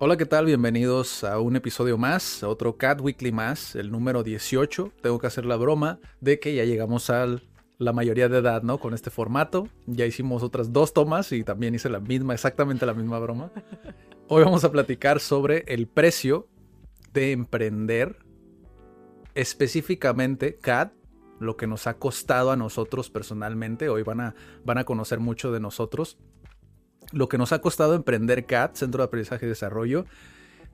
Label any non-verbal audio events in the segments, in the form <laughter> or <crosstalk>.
Hola, ¿qué tal? Bienvenidos a un episodio más, otro Cat Weekly más, el número 18. Tengo que hacer la broma de que ya llegamos a la mayoría de edad, ¿no? Con este formato. Ya hicimos otras dos tomas y también hice la misma, exactamente la misma broma. Hoy vamos a platicar sobre el precio de emprender, específicamente CAD, lo que nos ha costado a nosotros personalmente. Hoy van a, van a conocer mucho de nosotros lo que nos ha costado emprender CAT, Centro de Aprendizaje y Desarrollo.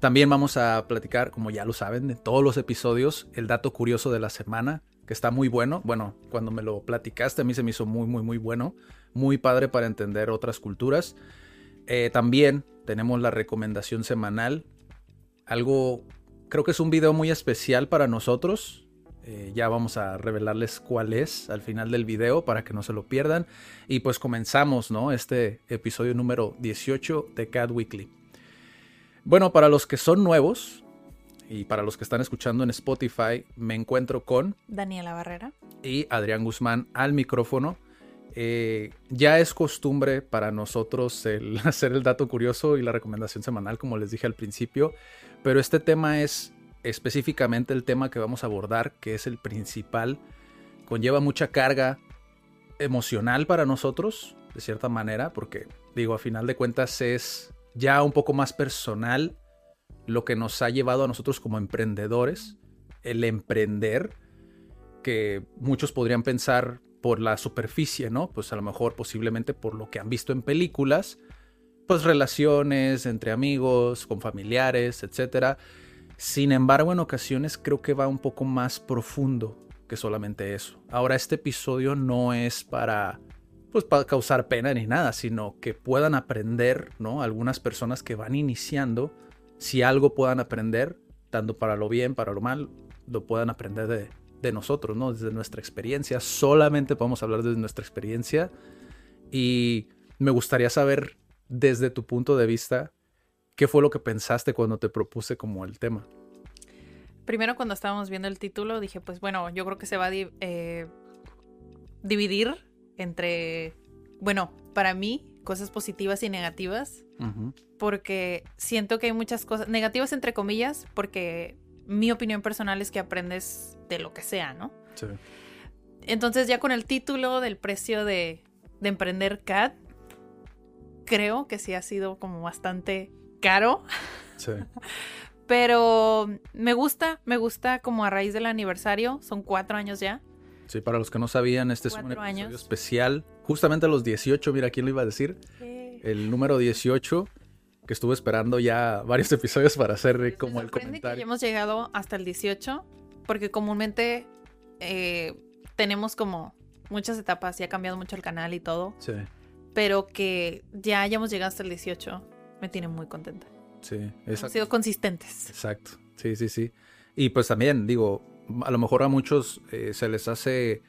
También vamos a platicar, como ya lo saben, de todos los episodios, el dato curioso de la semana, que está muy bueno. Bueno, cuando me lo platicaste a mí se me hizo muy, muy, muy bueno. Muy padre para entender otras culturas. Eh, también tenemos la recomendación semanal. Algo, creo que es un video muy especial para nosotros. Eh, ya vamos a revelarles cuál es al final del video para que no se lo pierdan. Y pues comenzamos, ¿no? Este episodio número 18 de Cat Weekly. Bueno, para los que son nuevos y para los que están escuchando en Spotify, me encuentro con Daniela Barrera y Adrián Guzmán al micrófono. Eh, ya es costumbre para nosotros el <laughs> hacer el dato curioso y la recomendación semanal, como les dije al principio, pero este tema es específicamente el tema que vamos a abordar, que es el principal, conlleva mucha carga emocional para nosotros, de cierta manera, porque digo, a final de cuentas es ya un poco más personal lo que nos ha llevado a nosotros como emprendedores, el emprender, que muchos podrían pensar por la superficie, ¿no? Pues a lo mejor posiblemente por lo que han visto en películas, pues relaciones entre amigos, con familiares, etcétera sin embargo, en ocasiones creo que va un poco más profundo que solamente eso. Ahora, este episodio no es para pues para causar pena ni nada, sino que puedan aprender, ¿no? Algunas personas que van iniciando, si algo puedan aprender, tanto para lo bien, para lo mal, lo puedan aprender de, de nosotros, ¿no? Desde nuestra experiencia. Solamente podemos hablar desde nuestra experiencia. Y me gustaría saber, desde tu punto de vista, ¿Qué fue lo que pensaste cuando te propuse como el tema? Primero cuando estábamos viendo el título dije, pues bueno, yo creo que se va a eh, dividir entre, bueno, para mí, cosas positivas y negativas, porque siento que hay muchas cosas, negativas entre comillas, porque mi opinión personal es que aprendes de lo que sea, ¿no? Sí. Entonces ya con el título del precio de, de emprender CAD, creo que sí ha sido como bastante caro. Sí. Pero me gusta, me gusta como a raíz del aniversario, son cuatro años ya. Sí, para los que no sabían, este es un episodio especial, justamente a los 18, mira, ¿quién lo iba a decir? El número 18, que estuve esperando ya varios <laughs> episodios para hacer como el comentario. Que hemos llegado hasta el 18, porque comúnmente eh, tenemos como muchas etapas, y ha cambiado mucho el canal y todo. Sí. Pero que ya hayamos llegado hasta el 18, me tiene muy contenta. Sí, exacto. Han sido consistentes. Exacto, sí, sí, sí. Y pues también, digo, a lo mejor a muchos eh, se les hace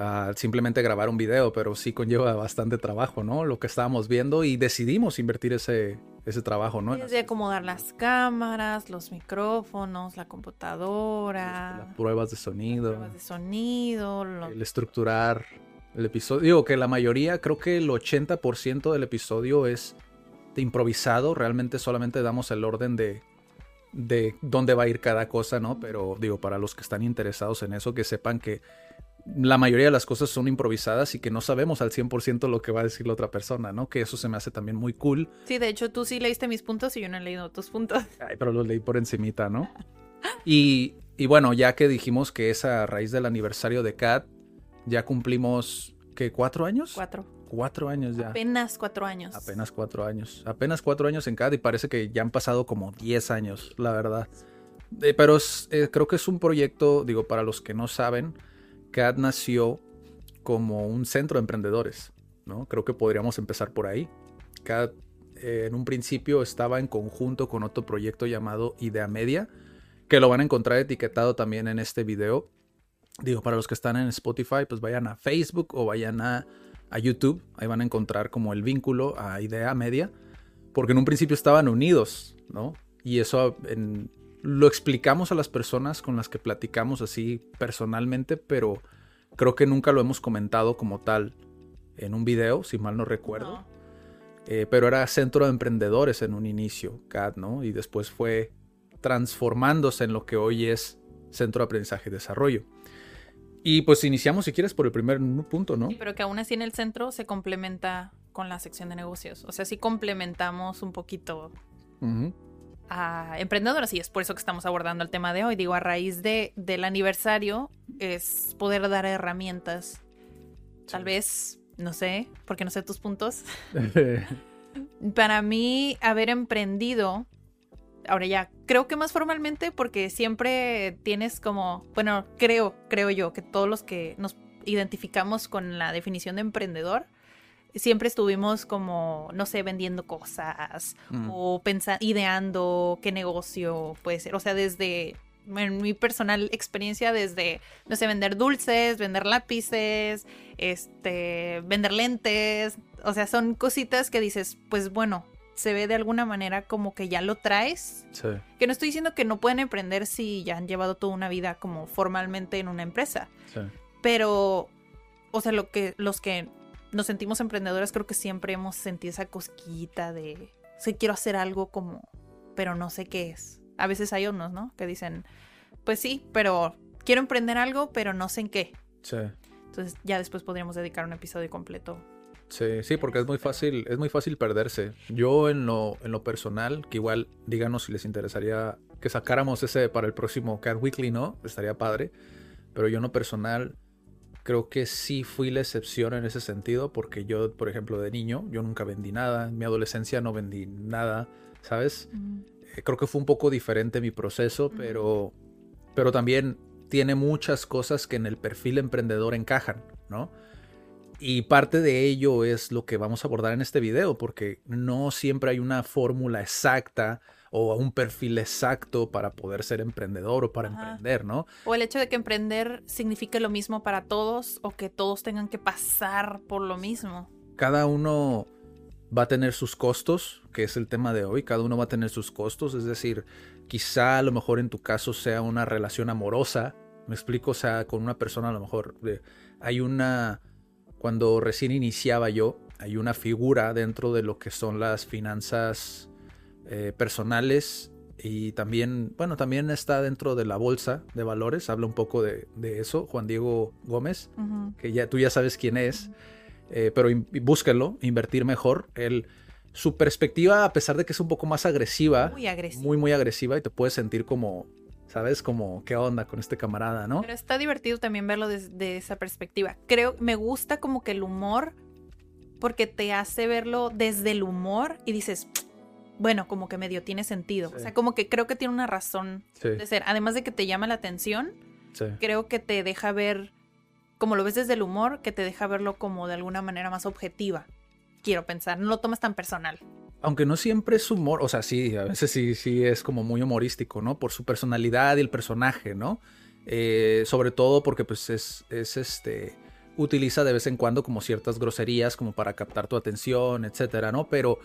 uh, simplemente grabar un video, pero sí conlleva bastante trabajo, ¿no? Lo que estábamos viendo y decidimos invertir ese, ese trabajo, ¿no? Desde acomodar las cámaras, los micrófonos, la computadora. Las pruebas de sonido. Pruebas de sonido. El estructurar el episodio. Digo que la mayoría, creo que el 80% del episodio es improvisado, realmente solamente damos el orden de, de dónde va a ir cada cosa, ¿no? Pero digo, para los que están interesados en eso, que sepan que la mayoría de las cosas son improvisadas y que no sabemos al 100% lo que va a decir la otra persona, ¿no? Que eso se me hace también muy cool. Sí, de hecho tú sí leíste mis puntos y yo no he leído tus puntos. <laughs> Ay, pero los leí por encimita, ¿no? y, y bueno, ya que dijimos que es a raíz del aniversario de Cat, ya cumplimos, ¿qué? ¿Cuatro años? Cuatro cuatro años ya. Apenas cuatro años. Apenas cuatro años. Apenas cuatro años en CAD y parece que ya han pasado como diez años, la verdad. Eh, pero eh, creo que es un proyecto, digo, para los que no saben, CAD nació como un centro de emprendedores, ¿no? Creo que podríamos empezar por ahí. Cada, eh, en un principio estaba en conjunto con otro proyecto llamado Idea Media, que lo van a encontrar etiquetado también en este video. Digo, para los que están en Spotify, pues vayan a Facebook o vayan a, a YouTube, ahí van a encontrar como el vínculo a Idea Media, porque en un principio estaban unidos, ¿no? Y eso en, lo explicamos a las personas con las que platicamos así personalmente, pero creo que nunca lo hemos comentado como tal en un video, si mal no recuerdo. Eh, pero era centro de emprendedores en un inicio, CAD, ¿no? Y después fue transformándose en lo que hoy es Centro de Aprendizaje y Desarrollo. Y pues iniciamos, si quieres, por el primer punto, ¿no? Sí, pero que aún así en el centro se complementa con la sección de negocios. O sea, sí complementamos un poquito a emprendedoras y es por eso que estamos abordando el tema de hoy. Digo, a raíz de, del aniversario es poder dar herramientas. Tal vez, no sé, porque no sé tus puntos. <laughs> Para mí, haber emprendido, ahora ya, creo que más formalmente porque siempre tienes como, bueno, creo, creo yo, que todos los que nos identificamos con la definición de emprendedor, siempre estuvimos como, no sé, vendiendo cosas mm. o pensando, ideando qué negocio puede ser. O sea, desde, en mi personal experiencia, desde, no sé, vender dulces, vender lápices, este, vender lentes. O sea, son cositas que dices, pues bueno, se ve de alguna manera como que ya lo traes. Sí. Que no estoy diciendo que no pueden emprender si ya han llevado toda una vida como formalmente en una empresa. Sí. Pero, o sea, lo que, los que nos sentimos emprendedores, creo que siempre hemos sentido esa cosquillita de, sí, quiero hacer algo como, pero no sé qué es. A veces hay unos, ¿no? Que dicen, pues sí, pero quiero emprender algo, pero no sé en qué. Sí. Entonces ya después podríamos dedicar un episodio completo. Sí, sí, porque es muy fácil, es muy fácil perderse. Yo en lo, en lo personal, que igual díganos si les interesaría que sacáramos ese para el próximo Cat Weekly, ¿no? Estaría padre. Pero yo en lo personal, creo que sí fui la excepción en ese sentido, porque yo, por ejemplo, de niño, yo nunca vendí nada, en mi adolescencia no vendí nada, ¿sabes? Eh, creo que fue un poco diferente mi proceso, pero, pero también tiene muchas cosas que en el perfil emprendedor encajan, ¿no? Y parte de ello es lo que vamos a abordar en este video, porque no siempre hay una fórmula exacta o un perfil exacto para poder ser emprendedor o para emprender, ¿no? O el hecho de que emprender signifique lo mismo para todos o que todos tengan que pasar por lo mismo. Cada uno va a tener sus costos, que es el tema de hoy, cada uno va a tener sus costos, es decir, quizá a lo mejor en tu caso sea una relación amorosa, me explico, o sea, con una persona a lo mejor hay una, cuando recién iniciaba yo, hay una figura dentro de lo que son las finanzas eh, personales y también, bueno, también está dentro de la bolsa de valores, habla un poco de, eso, Juan Diego Gómez, que ya tú ya sabes quién es, eh, pero búsquenlo, invertir mejor. Él, su perspectiva, a pesar de que es un poco más agresiva, muy agresiva, muy, muy agresiva y te puedes sentir como, ¿sabes? Como, ¿qué onda con este camarada, no? Pero está divertido también verlo desde esa perspectiva. Creo, me gusta como que el humor, porque te hace verlo desde el humor y dices, bueno, como que medio tiene sentido. O sea, como que creo que tiene una razón de ser. Además de que te llama la atención, creo que te deja ver, como lo ves desde el humor, que te deja verlo como de alguna manera más objetiva. Quiero pensar, no lo tomas tan personal. Aunque no siempre es humor, o sea, sí, a veces sí, sí es como muy humorístico, ¿no? Por su personalidad y el personaje, ¿no? Eh, sobre todo porque pues es, es este utiliza de vez en cuando como ciertas groserías como para captar tu atención, etcétera, ¿no? Pero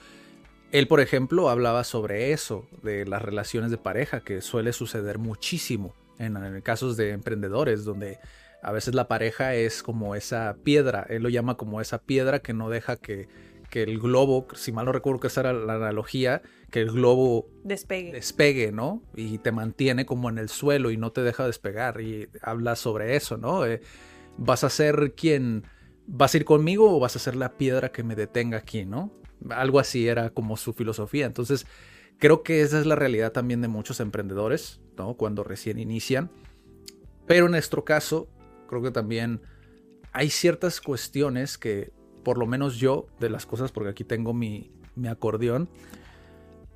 él, por ejemplo, hablaba sobre eso, de las relaciones de pareja, que suele suceder muchísimo en, casos de emprendedores, donde a veces la pareja es como esa piedra, él lo llama como esa piedra que no deja que, el globo, si mal no recuerdo que esa era la analogía, que el globo despegue. despegue, ¿no? Y te mantiene como en el suelo y no te deja despegar. Y habla sobre eso, ¿no? Eh, ¿Vas a ser quien... ¿Vas a ir conmigo o vas a ser la piedra que me detenga aquí, ¿no? Algo así era como su filosofía. Entonces, creo que esa es la realidad también de muchos emprendedores, ¿no? Cuando recién inician. Pero en nuestro caso, creo que también hay ciertas cuestiones que, por lo menos yo, de las cosas, porque aquí tengo mi, mi acordeón,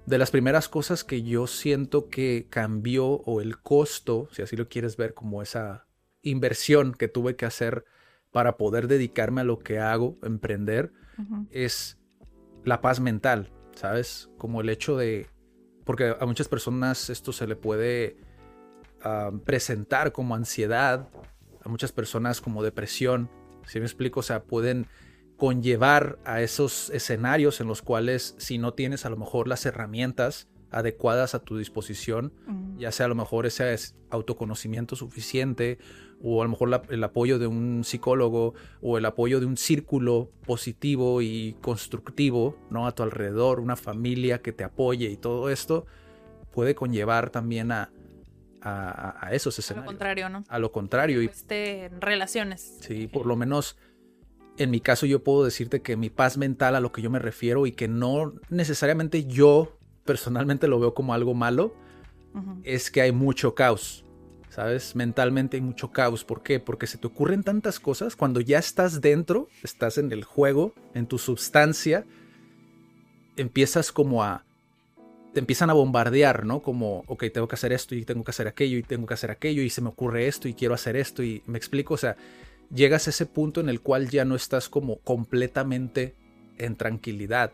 de las primeras cosas que yo siento que cambió o el costo, si así lo quieres ver como esa inversión que tuve que hacer para poder dedicarme a lo que hago, emprender, es la paz mental, ¿sabes? Como el hecho de, porque a muchas personas esto se le puede ah, presentar como ansiedad, a muchas personas como depresión, si me explico, o sea, pueden conllevar a esos escenarios en los cuales si no tienes a lo mejor las herramientas adecuadas a tu disposición, ya sea a lo mejor ese autoconocimiento suficiente o a lo mejor el apoyo de un psicólogo o el apoyo de un círculo positivo y constructivo, ¿no? A tu alrededor, una familia que te apoye y todo esto puede conllevar también a, a, esos escenarios. A lo contrario, ¿no? A lo contrario. Y, este, relaciones. Sí, por lo menos en mi caso yo puedo decirte que mi paz mental a lo que yo me refiero y que no necesariamente yo personalmente lo veo como algo malo, es que hay mucho caos. ¿Sabes? Mentalmente hay mucho caos. ¿Por qué? Porque se te ocurren tantas cosas cuando ya estás dentro, estás en el juego, en tu sustancia, empiezas como a... Te empiezan a bombardear, ¿no? Como, ok, tengo que hacer esto y tengo que hacer aquello y tengo que hacer aquello y se me ocurre esto y quiero hacer esto y me explico, o sea, llegas a ese punto en el cual ya no estás como completamente en tranquilidad.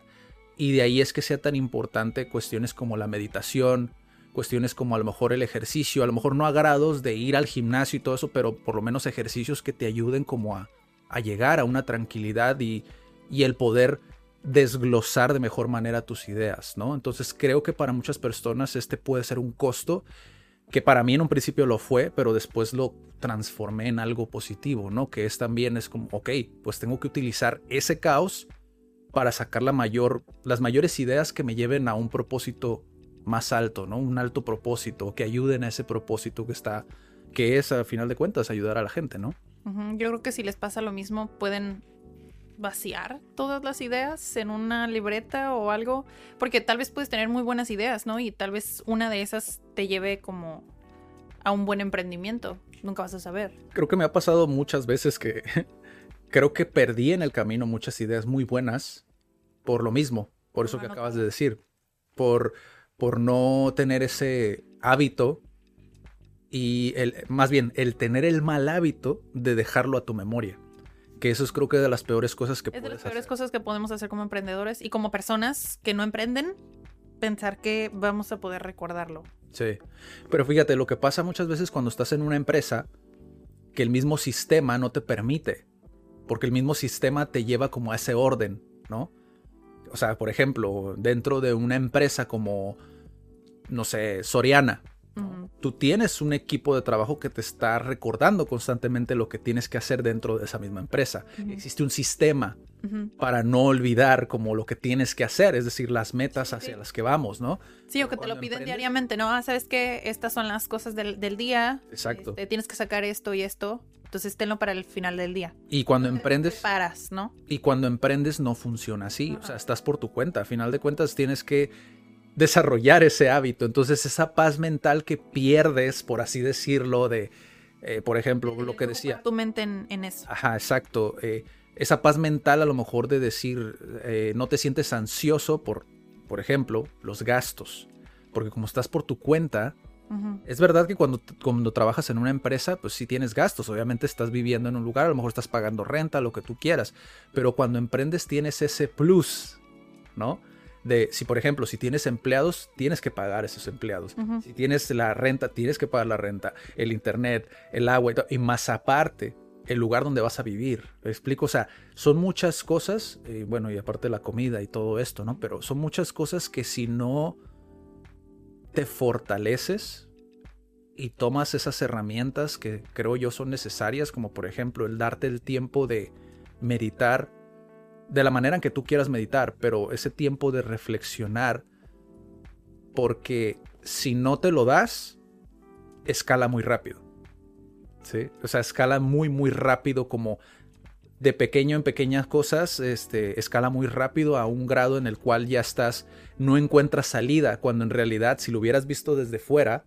Y de ahí es que sea tan importante cuestiones como la meditación, cuestiones como a lo mejor el ejercicio, a lo mejor no a grados de ir al gimnasio y todo eso, pero por lo menos ejercicios que te ayuden como a, llegar a una tranquilidad y, y, el poder desglosar de mejor manera tus ideas, ¿no? Entonces creo que para muchas personas este puede ser un costo que para mí en un principio lo fue, pero después lo transformé en algo positivo, ¿no? Que es también es como, ok, pues tengo que utilizar ese caos para sacar la mayor, las mayores ideas que me lleven a un propósito más alto, ¿no? Un alto propósito, que ayuden a ese propósito que está, que es a final de cuentas ayudar a la gente, ¿no? Yo creo que si les pasa lo mismo, pueden vaciar todas las ideas en una libreta o algo, porque tal vez puedes tener muy buenas ideas, ¿no? Y tal vez una de esas te lleve como a un buen emprendimiento. Nunca vas a saber. Creo que me ha pasado muchas veces que <laughs> creo que perdí en el camino muchas ideas muy buenas por lo mismo, por eso que acabas de decir, por por no tener ese hábito y el, más bien el tener el mal hábito de dejarlo a tu memoria. Que eso es creo que de las peores cosas que es de las peores cosas que podemos hacer como emprendedores y como personas que no emprenden, pensar que vamos a poder recordarlo. Sí, pero fíjate, lo que pasa muchas veces cuando estás en una empresa, que el mismo sistema no te permite, porque el mismo sistema te lleva como a ese orden, ¿no? o sea, por ejemplo, dentro de una empresa como, no sé, Soriana, tú tienes un equipo de trabajo que te está recordando constantemente lo que tienes que hacer dentro de esa misma empresa. Existe un sistema para no olvidar como lo que tienes que hacer, es decir, las metas hacia las que vamos, ¿no? Sí, o que te lo piden diariamente, ¿no? Ah, sabes que estas son las cosas del, día. Exacto. Este, tienes que sacar esto y esto. Entonces tenlo para el final del día. Y cuando emprendes... Paras, ¿no? Y cuando emprendes no funciona así. O sea, estás por tu cuenta. A final de cuentas tienes que desarrollar ese hábito. Entonces esa paz mental que pierdes, por así decirlo, de, eh, por ejemplo, lo que decía... Tu mente en, eso. Ajá, exacto. Eh, esa paz mental a lo mejor de decir, eh, no te sientes ansioso por, por ejemplo, los gastos. Porque como estás por tu cuenta, es verdad que cuando, cuando trabajas en una empresa, pues sí tienes gastos. Obviamente estás viviendo en un lugar, a lo mejor estás pagando renta, lo que tú quieras. Pero cuando emprendes tienes ese plus, ¿no? De si, por ejemplo, si tienes empleados, tienes que pagar esos empleados. Si tienes la renta, tienes que pagar la renta, el internet, el agua y, y más aparte, el lugar donde vas a vivir. ¿Me explico? O sea, son muchas cosas, y bueno, y aparte la comida y todo esto, ¿no? Pero son muchas cosas que si no te fortaleces y tomas esas herramientas que creo yo son necesarias, como por ejemplo el darte el tiempo de meditar de la manera en que tú quieras meditar, pero ese tiempo de reflexionar, porque si no te lo das, escala muy rápido. ¿Sí? O sea, escala muy, muy rápido como de pequeño en pequeñas cosas, este, escala muy rápido a un grado en el cual ya estás, no encuentras salida, cuando en realidad si lo hubieras visto desde fuera,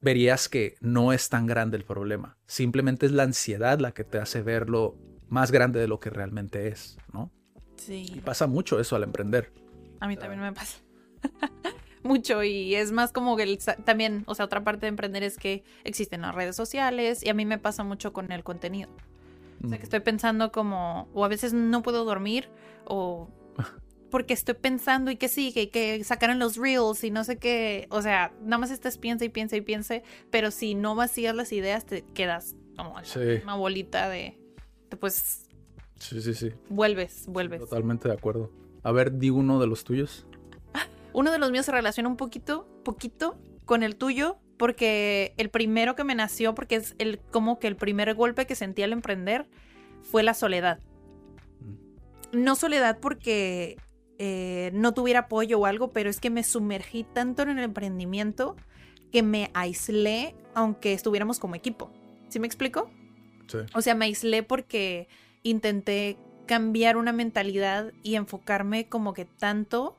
verías que no es tan grande el problema. Simplemente es la ansiedad la que te hace verlo más grande de lo que realmente es, ¿no? Sí. Y pasa mucho eso al emprender. A mí también me pasa. <laughs> mucho y es más como que también, o sea, otra parte de emprender es que existen las redes sociales y a mí me pasa mucho con el contenido O sea, que estoy pensando como, o a veces no puedo dormir, o <laughs> porque estoy pensando y que sigue, y que sacaron los reels y no sé qué. O sea, nada más estás piensa y piensa y piensa, pero si no vacías las ideas, te quedas como una bolita de, pues... Sí, sí, sí. Vuelves, vuelves. Totalmente de acuerdo. A ver, di uno de los tuyos. <laughs> Uno de los míos se relaciona un poquito, poquito con el tuyo, porque el primero que me nació, porque es el como que el primer golpe que sentí al emprender, fue la soledad. Mm. No soledad porque eh, no tuviera apoyo o algo, pero es que me sumergí tanto en el emprendimiento que me aislé, aunque estuviéramos como equipo. ¿Sí me explico? O sea, me aislé porque intenté cambiar una mentalidad y enfocarme como que tanto.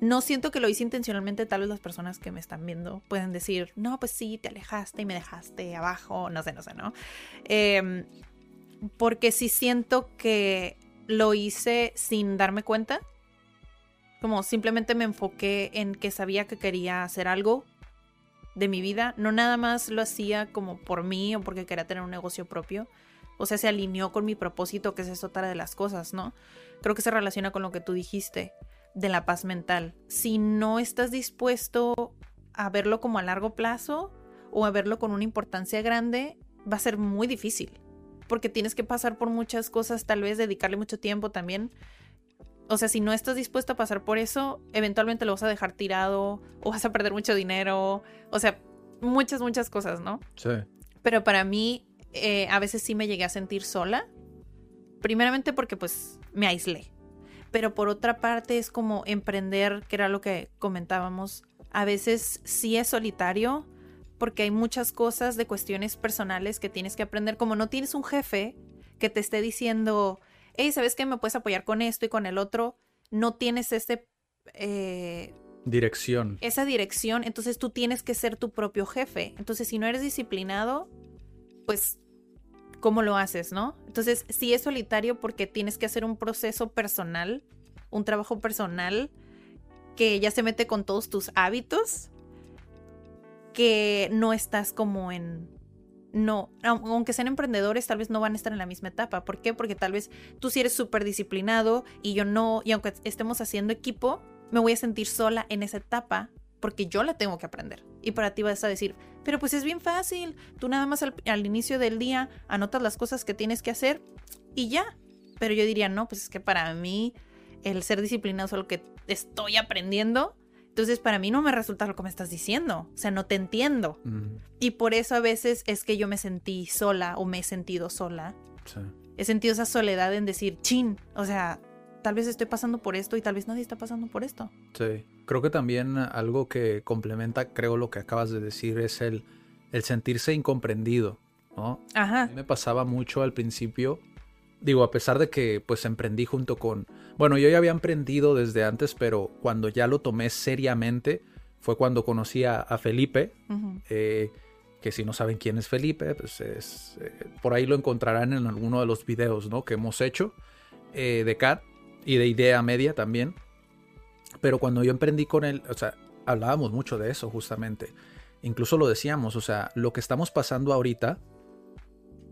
No siento que lo hice intencionalmente, tal vez las personas que me están viendo pueden decir, no, pues sí, te alejaste y me dejaste abajo, no sé, no sé, ¿no? Em, porque sí siento que lo hice sin darme cuenta, como simplemente me enfoqué en que sabía que quería hacer algo de mi vida, no nada más lo hacía como por mí o porque quería tener un negocio propio, o sea, se alineó con mi propósito, que es otra de las cosas, ¿no? Creo que se relaciona con lo que tú dijiste de la paz mental. Si no estás dispuesto a verlo como a largo plazo o a verlo con una importancia grande, va a ser muy difícil. Porque tienes que pasar por muchas cosas, tal vez dedicarle mucho tiempo también. O sea, si no estás dispuesto a pasar por eso, eventualmente lo vas a dejar tirado o vas a perder mucho dinero. O sea, muchas, muchas cosas, ¿no? Sí. Pero para mí, eh, a veces sí me llegué a sentir sola. Primeramente porque pues me aislé pero por otra parte es como emprender, que era lo que comentábamos, a veces sí es solitario porque hay muchas cosas de cuestiones personales que tienes que aprender, como no tienes un jefe que te esté diciendo, hey, ¿sabes qué? Me puedes apoyar con esto y con el otro, no tienes ese... Eh, dirección. Esa dirección, entonces tú tienes que ser tu propio jefe. Entonces, si no eres disciplinado, pues cómo lo haces, ¿no? Entonces, sí es solitario porque tienes que hacer un proceso personal, un trabajo personal que ya se mete con todos tus hábitos, que no estás como en... No, aunque sean emprendedores, tal vez no van a estar en la misma etapa. ¿Por qué? Porque tal vez tú sí eres súper disciplinado y yo no, y aunque estemos haciendo equipo, me voy a sentir sola en esa etapa porque yo la tengo que aprender. Y para ti vas a decir, pero pues es bien fácil, tú nada más al, inicio del día anotas las cosas que tienes que hacer y ya. Pero yo diría, no, pues es que para mí el ser disciplinado es lo que estoy aprendiendo. Entonces para mí no me resulta lo que me estás diciendo. O sea, no te entiendo. Y por eso a veces es que yo me sentí sola o me he sentido sola. He sentido esa soledad en decir, chin, o sea, tal vez estoy pasando por esto y tal vez nadie está pasando por esto. Sí, creo que también algo que complementa, creo, lo que acabas de decir es el, el sentirse incomprendido, ¿no? Ajá. A mí me pasaba mucho al principio, digo, a pesar de que pues emprendí junto con, bueno, yo ya había emprendido desde antes, pero cuando ya lo tomé seriamente fue cuando conocí a, Felipe, eh, que si no saben quién es Felipe, pues es, eh, por ahí lo encontrarán en alguno de los videos, ¿no? Que hemos hecho eh, de CAT y de idea media también. Pero cuando yo emprendí con él, o sea, hablábamos mucho de eso justamente. Incluso lo decíamos, o sea, lo que estamos pasando ahorita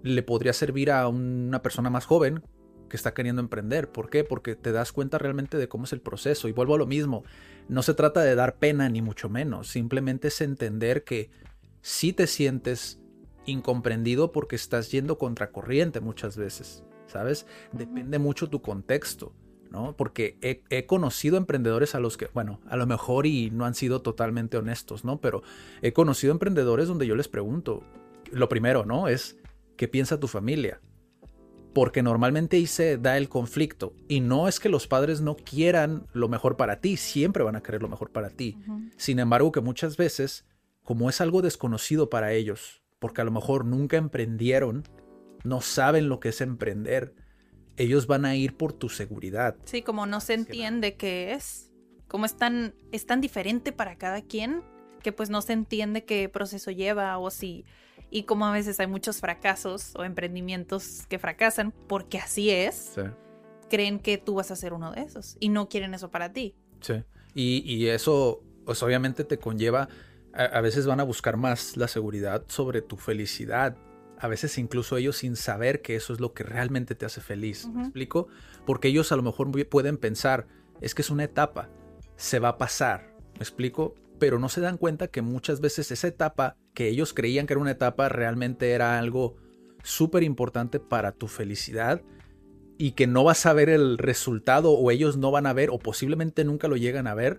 le podría servir a una persona más joven que está queriendo emprender. ¿Por qué? Porque te das cuenta realmente de cómo es el proceso. Y vuelvo a lo mismo, no se trata de dar pena ni mucho menos, simplemente es entender que si te sientes incomprendido porque estás yendo contracorriente muchas veces, ¿sabes? Depende mucho tu contexto. Porque he, conocido emprendedores a los que, bueno, a lo mejor y no han sido totalmente honestos, ¿no? Pero he conocido emprendedores donde yo les pregunto, lo primero, ¿no? Es, ¿qué piensa tu familia? Porque normalmente ahí se da el conflicto. Y no es que los padres no quieran lo mejor para ti, siempre van a querer lo mejor para ti. Sin embargo, que muchas veces, como es algo desconocido para ellos, porque a lo mejor nunca emprendieron, no saben lo que es emprender, ellos van a ir por tu seguridad. Sí, como no se entiende qué es, como es tan, es tan diferente para cada quien, que pues no se entiende qué proceso lleva o si, y como a veces hay muchos fracasos o emprendimientos que fracasan, porque así es, creen que tú vas a ser uno de esos y no quieren eso para ti. Sí, y, y eso pues obviamente te conlleva, a, a veces van a buscar más la seguridad sobre tu felicidad A veces incluso ellos sin saber que eso es lo que realmente te hace feliz. ¿Me explico? Porque ellos a lo mejor pueden pensar, es que es una etapa, se va a pasar. ¿Me explico? Pero no se dan cuenta que muchas veces esa etapa que ellos creían que era una etapa realmente era algo súper importante para tu felicidad y que no vas a ver el resultado o ellos no van a ver o posiblemente nunca lo llegan a ver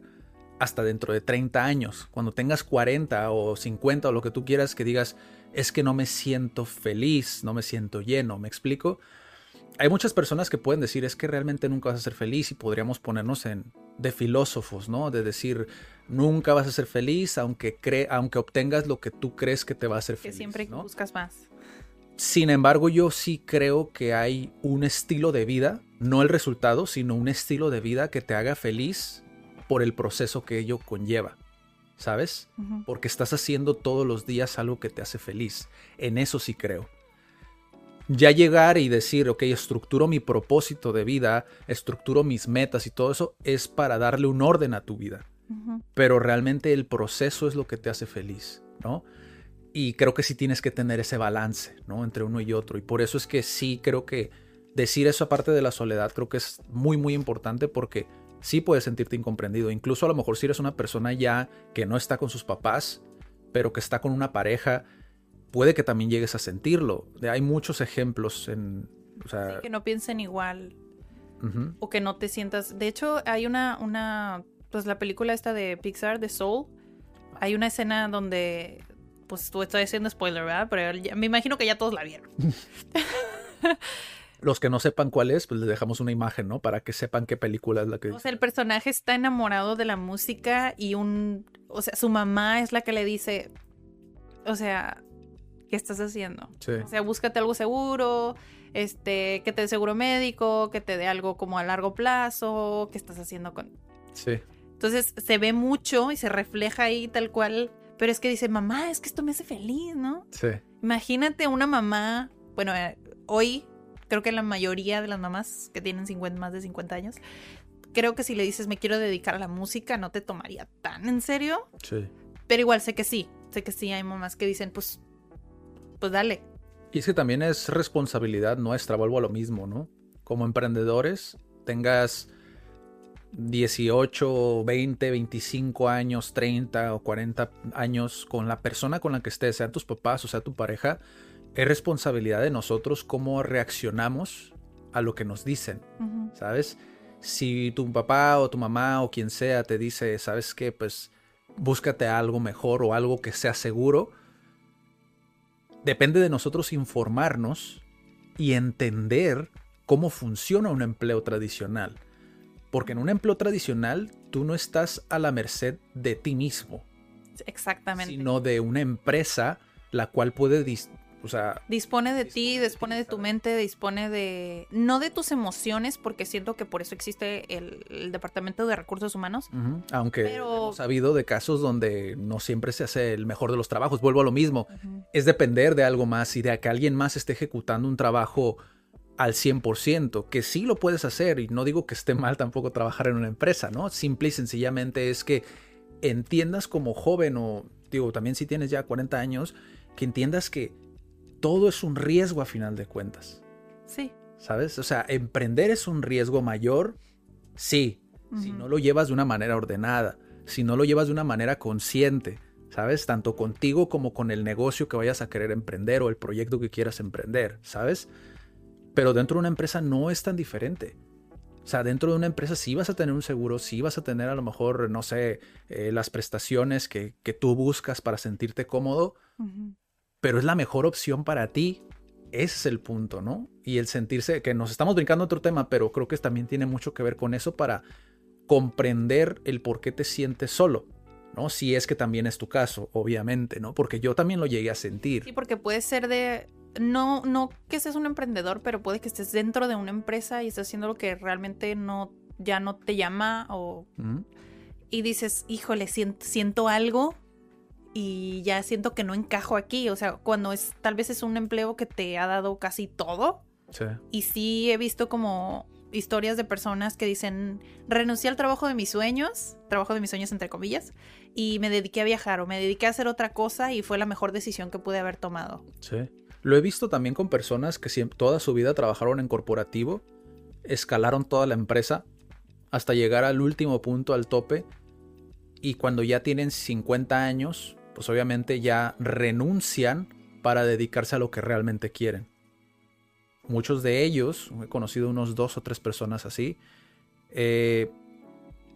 hasta dentro de 30 años. Cuando tengas 40 o 50 o lo que tú quieras que digas, es que no me siento feliz, no me siento lleno, ¿me explico? Hay muchas personas que pueden decir, es que realmente nunca vas a ser feliz y podríamos ponernos en de filósofos, ¿no? De decir, nunca vas a ser feliz aunque, cre aunque obtengas lo que tú crees que te va a hacer feliz. Que siempre buscas más. Sin embargo, yo sí creo que hay un estilo de vida, no el resultado, sino un estilo de vida que te haga feliz por el proceso que ello conlleva. ¿Sabes? Porque estás haciendo todos los días algo que te hace feliz. En eso sí creo. Ya llegar y decir, ok, estructuro mi propósito de vida, estructuro mis metas y todo eso, es para darle un orden a tu vida. Pero realmente el proceso es lo que te hace feliz, ¿no? Y creo que sí tienes que tener ese balance, ¿no? Entre uno y otro. Y por eso es que sí creo que decir eso aparte de la soledad, creo que es muy, muy importante porque sí puedes sentirte incomprendido. Incluso a lo mejor si eres una persona ya que no está con sus papás, pero que está con una pareja, puede que también llegues a sentirlo. Hay muchos ejemplos en... que no piensen igual. O que no te sientas... De hecho, hay una, una... Pues la película esta de Pixar, de Soul, hay una escena donde pues tú estás haciendo spoiler, ¿verdad? Pero me imagino que ya todos la vieron. <laughs> Los que no sepan cuál es, pues les dejamos una imagen, ¿no? Para que sepan qué película es la que... O sea, el personaje está enamorado de la música y un... O sea, su mamá es la que le dice, o sea, ¿qué estás haciendo? Sí. O sea, búscate algo seguro, este, que te dé seguro médico, que te dé algo como a largo plazo, ¿qué estás haciendo con...? Sí. Entonces se ve mucho y se refleja ahí tal cual pero es que dice, mamá, es que esto me hace feliz, ¿no? Sí. Imagínate una mamá, bueno, eh, hoy creo que la mayoría de las mamás que tienen 50, más de 50 años, creo que si le dices me quiero dedicar a la música, no te tomaría tan en serio. Sí. Pero igual sé que sí, sé que sí hay mamás que dicen, pues, pues dale. Y es que también es responsabilidad nuestra, vuelvo a lo mismo, ¿no? Como emprendedores, tengas 18, 20, 25 años, 30 o 40 años con la persona con la que estés, sean tus papás o sea tu pareja, es responsabilidad de nosotros cómo reaccionamos a lo que nos dicen, ¿sabes? Si tu papá o tu mamá o quien sea te dice, ¿sabes qué? Pues búscate algo mejor o algo que sea seguro, depende de nosotros informarnos y entender cómo funciona un empleo tradicional. Porque en un empleo tradicional tú no estás a la merced de ti mismo. Exactamente. Sino de una empresa la cual puede o sea, dispone de ti, dispone de tu mente, dispone de no de tus emociones, porque siento que por eso existe el, departamento de recursos humanos. Aunque hemos sabido de casos donde no siempre se hace el mejor de los trabajos. Vuelvo a lo mismo. Es depender de algo más y de que alguien más esté ejecutando un trabajo al 100%, que sí lo puedes hacer y no digo que esté mal tampoco trabajar en una empresa, ¿no? Simple y sencillamente es que entiendas como joven o digo, también si tienes ya 40 años, que entiendas que todo es un riesgo a final de cuentas. Sí. ¿Sabes? O sea, emprender es un riesgo mayor, sí, si no lo llevas de una manera ordenada, si no lo llevas de una manera consciente, ¿sabes? Tanto contigo como con el negocio que vayas a querer emprender o el proyecto que quieras emprender, ¿sabes? Pero dentro de una empresa no es tan diferente. O sea, dentro de una empresa sí vas a tener un seguro, sí vas a tener a lo mejor, no sé, eh, las prestaciones que, tú buscas para sentirte cómodo, pero es la mejor opción para ti. Ese es el punto, ¿no? Y el sentirse, que nos estamos brincando otro tema, pero creo que también tiene mucho que ver con eso para comprender el por qué te sientes solo. ¿no? Si es que también es tu caso, obviamente, ¿no? Porque yo también lo llegué a sentir. Sí, porque puede ser de no, no que seas un emprendedor, pero puede que estés dentro de una empresa y estés haciendo lo que realmente no, ya no te llama o... Y dices, híjole, siento, algo y ya siento que no encajo aquí. O sea, cuando es, tal vez es un empleo que te ha dado casi todo. Sí. Y sí he visto como historias de personas que dicen, renuncié al trabajo de mis sueños, trabajo de mis sueños entre comillas, y me dediqué a viajar o me dediqué a hacer otra cosa y fue la mejor decisión que pude haber tomado. Sí. Lo he visto también con personas que toda su vida trabajaron en corporativo, escalaron toda la empresa hasta llegar al último punto, al tope, y cuando ya tienen 50 años, pues obviamente ya renuncian para dedicarse a lo que realmente quieren. Muchos de ellos, he conocido unos dos o tres personas así, eh,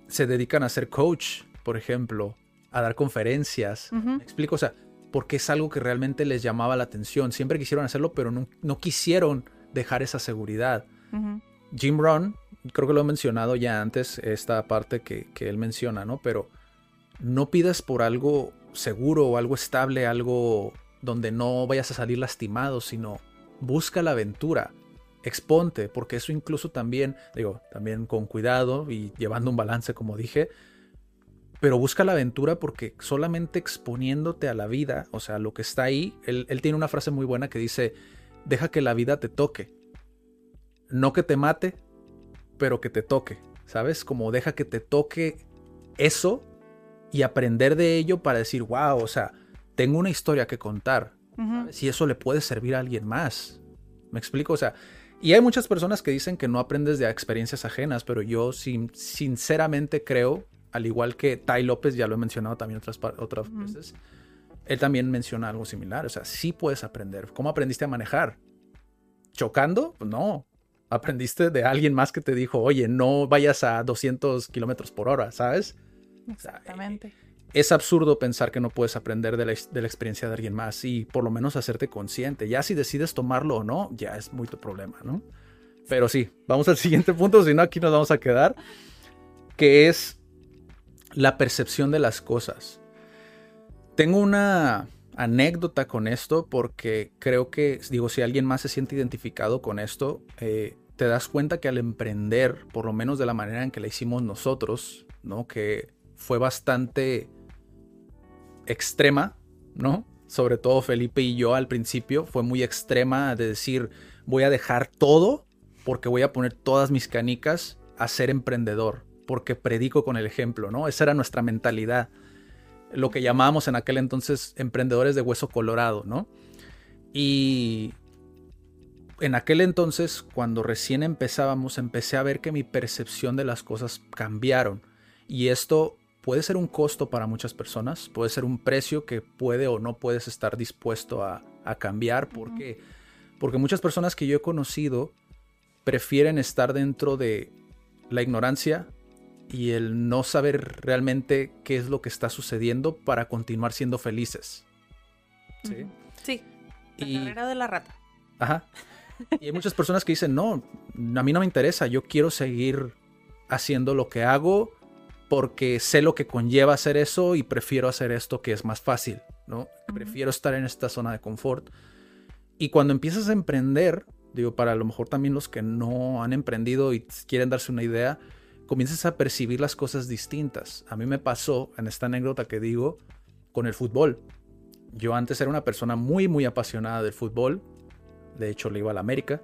se dedican a ser coach, por ejemplo, a dar conferencias. ¿Me explico? O sea, porque es algo que realmente les llamaba la atención. Siempre quisieron hacerlo, pero no, quisieron dejar esa seguridad. Jim Rohn, creo que lo he mencionado ya antes, esta parte que, que él menciona, ¿no? Pero no pidas por algo seguro o algo estable, algo donde no vayas a salir lastimado, sino busca la aventura, exponte, porque eso incluso también, digo, también con cuidado y llevando un balance, como dije, pero busca la aventura porque solamente exponiéndote a la vida, o sea, lo que está ahí, él, él tiene una frase muy buena que dice, deja que la vida te toque, no que te mate, pero que te toque, ¿sabes? Como deja que te toque eso y aprender de ello para decir, wow, o sea, tengo una historia que contar. Si eso le puede servir a alguien más. ¿Me explico? O sea, y hay muchas personas que dicen que no aprendes de experiencias ajenas, pero yo sinceramente creo, al igual que Tai López, ya lo he mencionado también otras, otras veces, él también menciona algo similar. O sea, sí puedes aprender. ¿Cómo aprendiste a manejar? ¿Chocando? Pues no. Aprendiste de alguien más que te dijo, oye, no vayas a 200 kilómetros por hora, ¿sabes? Exactamente. es absurdo pensar que no puedes aprender de la, experiencia de alguien más y por lo menos hacerte consciente. Ya si decides tomarlo o no, ya es muy tu problema, ¿no? Pero sí, vamos al <laughs> siguiente punto, si no aquí nos vamos a quedar, que es la percepción de las cosas. Tengo una anécdota con esto porque creo que, digo, si alguien más se siente identificado con esto, eh, te das cuenta que al emprender, por lo menos de la manera en que la hicimos nosotros, ¿no? Que fue bastante extrema, ¿no? Sobre todo Felipe y yo al principio fue muy extrema de decir voy a dejar todo porque voy a poner todas mis canicas a ser emprendedor, porque predico con el ejemplo, ¿no? Esa era nuestra mentalidad. Lo que llamábamos en aquel entonces emprendedores de hueso colorado, ¿no? Y en aquel entonces, cuando recién empezábamos, empecé a ver que mi percepción de las cosas cambiaron. Y esto puede ser un costo para muchas personas, puede ser un precio que puede o no puedes estar dispuesto a, cambiar, porque, porque muchas personas que yo he conocido prefieren estar dentro de la ignorancia y el no saber realmente qué es lo que está sucediendo para continuar siendo felices. Sí. Sí. La carrera de la rata. Ajá. Y hay muchas personas que dicen, no, a mí no me interesa, yo quiero seguir haciendo lo que hago porque sé lo que conlleva hacer eso y prefiero hacer esto que es más fácil, ¿no? Prefiero estar en esta zona de confort. Y cuando empiezas a emprender, digo, para a lo mejor también los que no han emprendido y quieren darse una idea, comienzas a percibir las cosas distintas. A mí me pasó en esta anécdota que digo con el fútbol. Yo antes era una persona muy, muy apasionada del fútbol. De hecho, le iba a la América,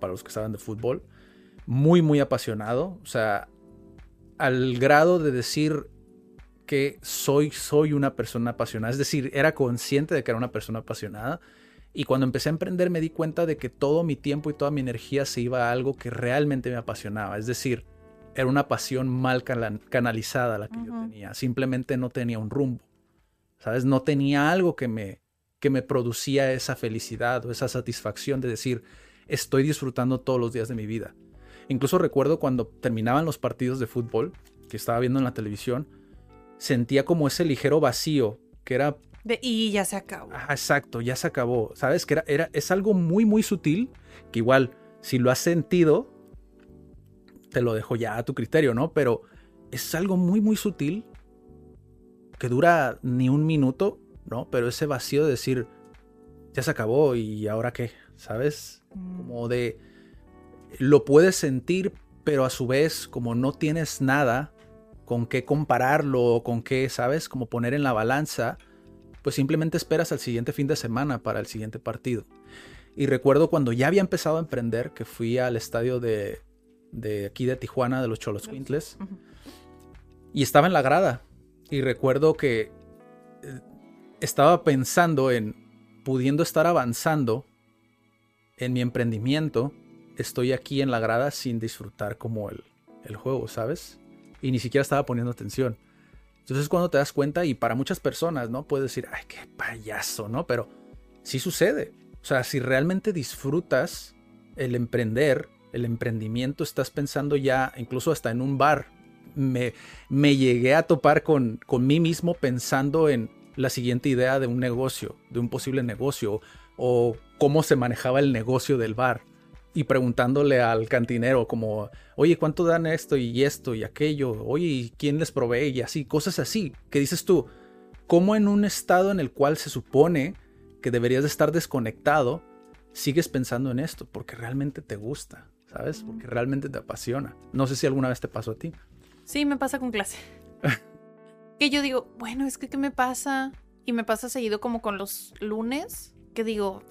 para los que saben de fútbol. Muy, muy apasionado. O sea, al grado de decir que soy, soy una persona apasionada. Es decir, era consciente de que era una persona apasionada. Y cuando empecé a emprender me di cuenta de que todo mi tiempo y toda mi energía se iba a algo que realmente me apasionaba. Es decir, era una pasión mal canalizada la que yo tenía. Simplemente no tenía un rumbo. ¿Sabes? No tenía algo que me, que me producía esa felicidad o esa satisfacción de decir, estoy disfrutando todos los días de mi vida. Incluso recuerdo cuando terminaban los partidos de fútbol que estaba viendo en la televisión, sentía como ese ligero vacío que era... De, y ya se acabó. Ah, exacto, ya se acabó. Sabes que era, era, es algo muy, muy sutil que igual, si lo has sentido, te lo dejo ya a tu criterio, ¿no? Pero es algo muy, muy sutil que dura ni un minuto, ¿no? Pero ese vacío de decir, ya se acabó y ahora qué, ¿sabes? Mm. Como de lo puedes sentir, pero a su vez, como no tienes nada con qué compararlo o con qué, ¿sabes? Como poner en la balanza, pues simplemente esperas al siguiente fin de semana para el siguiente partido. Y recuerdo cuando ya había empezado a emprender, que fui al estadio de, de aquí de Tijuana, de los Cholos Quintles, y estaba en la grada. Y recuerdo que eh, estaba pensando en pudiendo estar avanzando en mi emprendimiento estoy aquí en la grada sin disfrutar como el, el juego, ¿sabes? Y ni siquiera estaba poniendo atención. Entonces cuando te das cuenta y para muchas personas, ¿no? Puedes decir, ay, qué payaso, ¿no? Pero sí sucede. O sea, si realmente disfrutas el emprender, el emprendimiento, estás pensando ya incluso hasta en un bar. Me, me llegué a topar con, con mí mismo pensando en la siguiente idea de un negocio, de un posible negocio, o cómo se manejaba el negocio del bar. Y preguntándole al cantinero como, oye, ¿cuánto dan esto y esto y aquello? Oye, ¿quién les provee? Y así, cosas así. ¿Qué dices tú? ¿Cómo en un estado en el cual se supone que deberías de estar desconectado, sigues pensando en esto? Porque realmente te gusta, ¿sabes? Porque realmente te apasiona. No sé si alguna vez te pasó a ti. Sí, me pasa con clase. <laughs> que yo digo, bueno, es que ¿qué me pasa? Y me pasa seguido como con los lunes, que digo,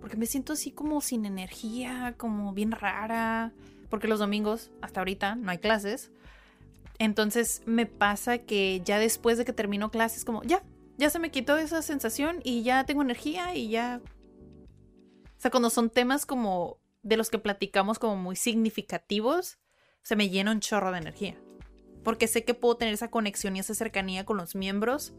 porque me siento así como sin energía, como bien rara, porque los domingos, hasta ahorita, no hay clases. Entonces me pasa que ya después de que termino clases, como, ya, ya se me quitó esa sensación y ya tengo energía y ya... O sea, cuando son temas como de los que platicamos como muy significativos, se me llena un chorro de energía. Porque sé que puedo tener esa conexión y esa cercanía con los miembros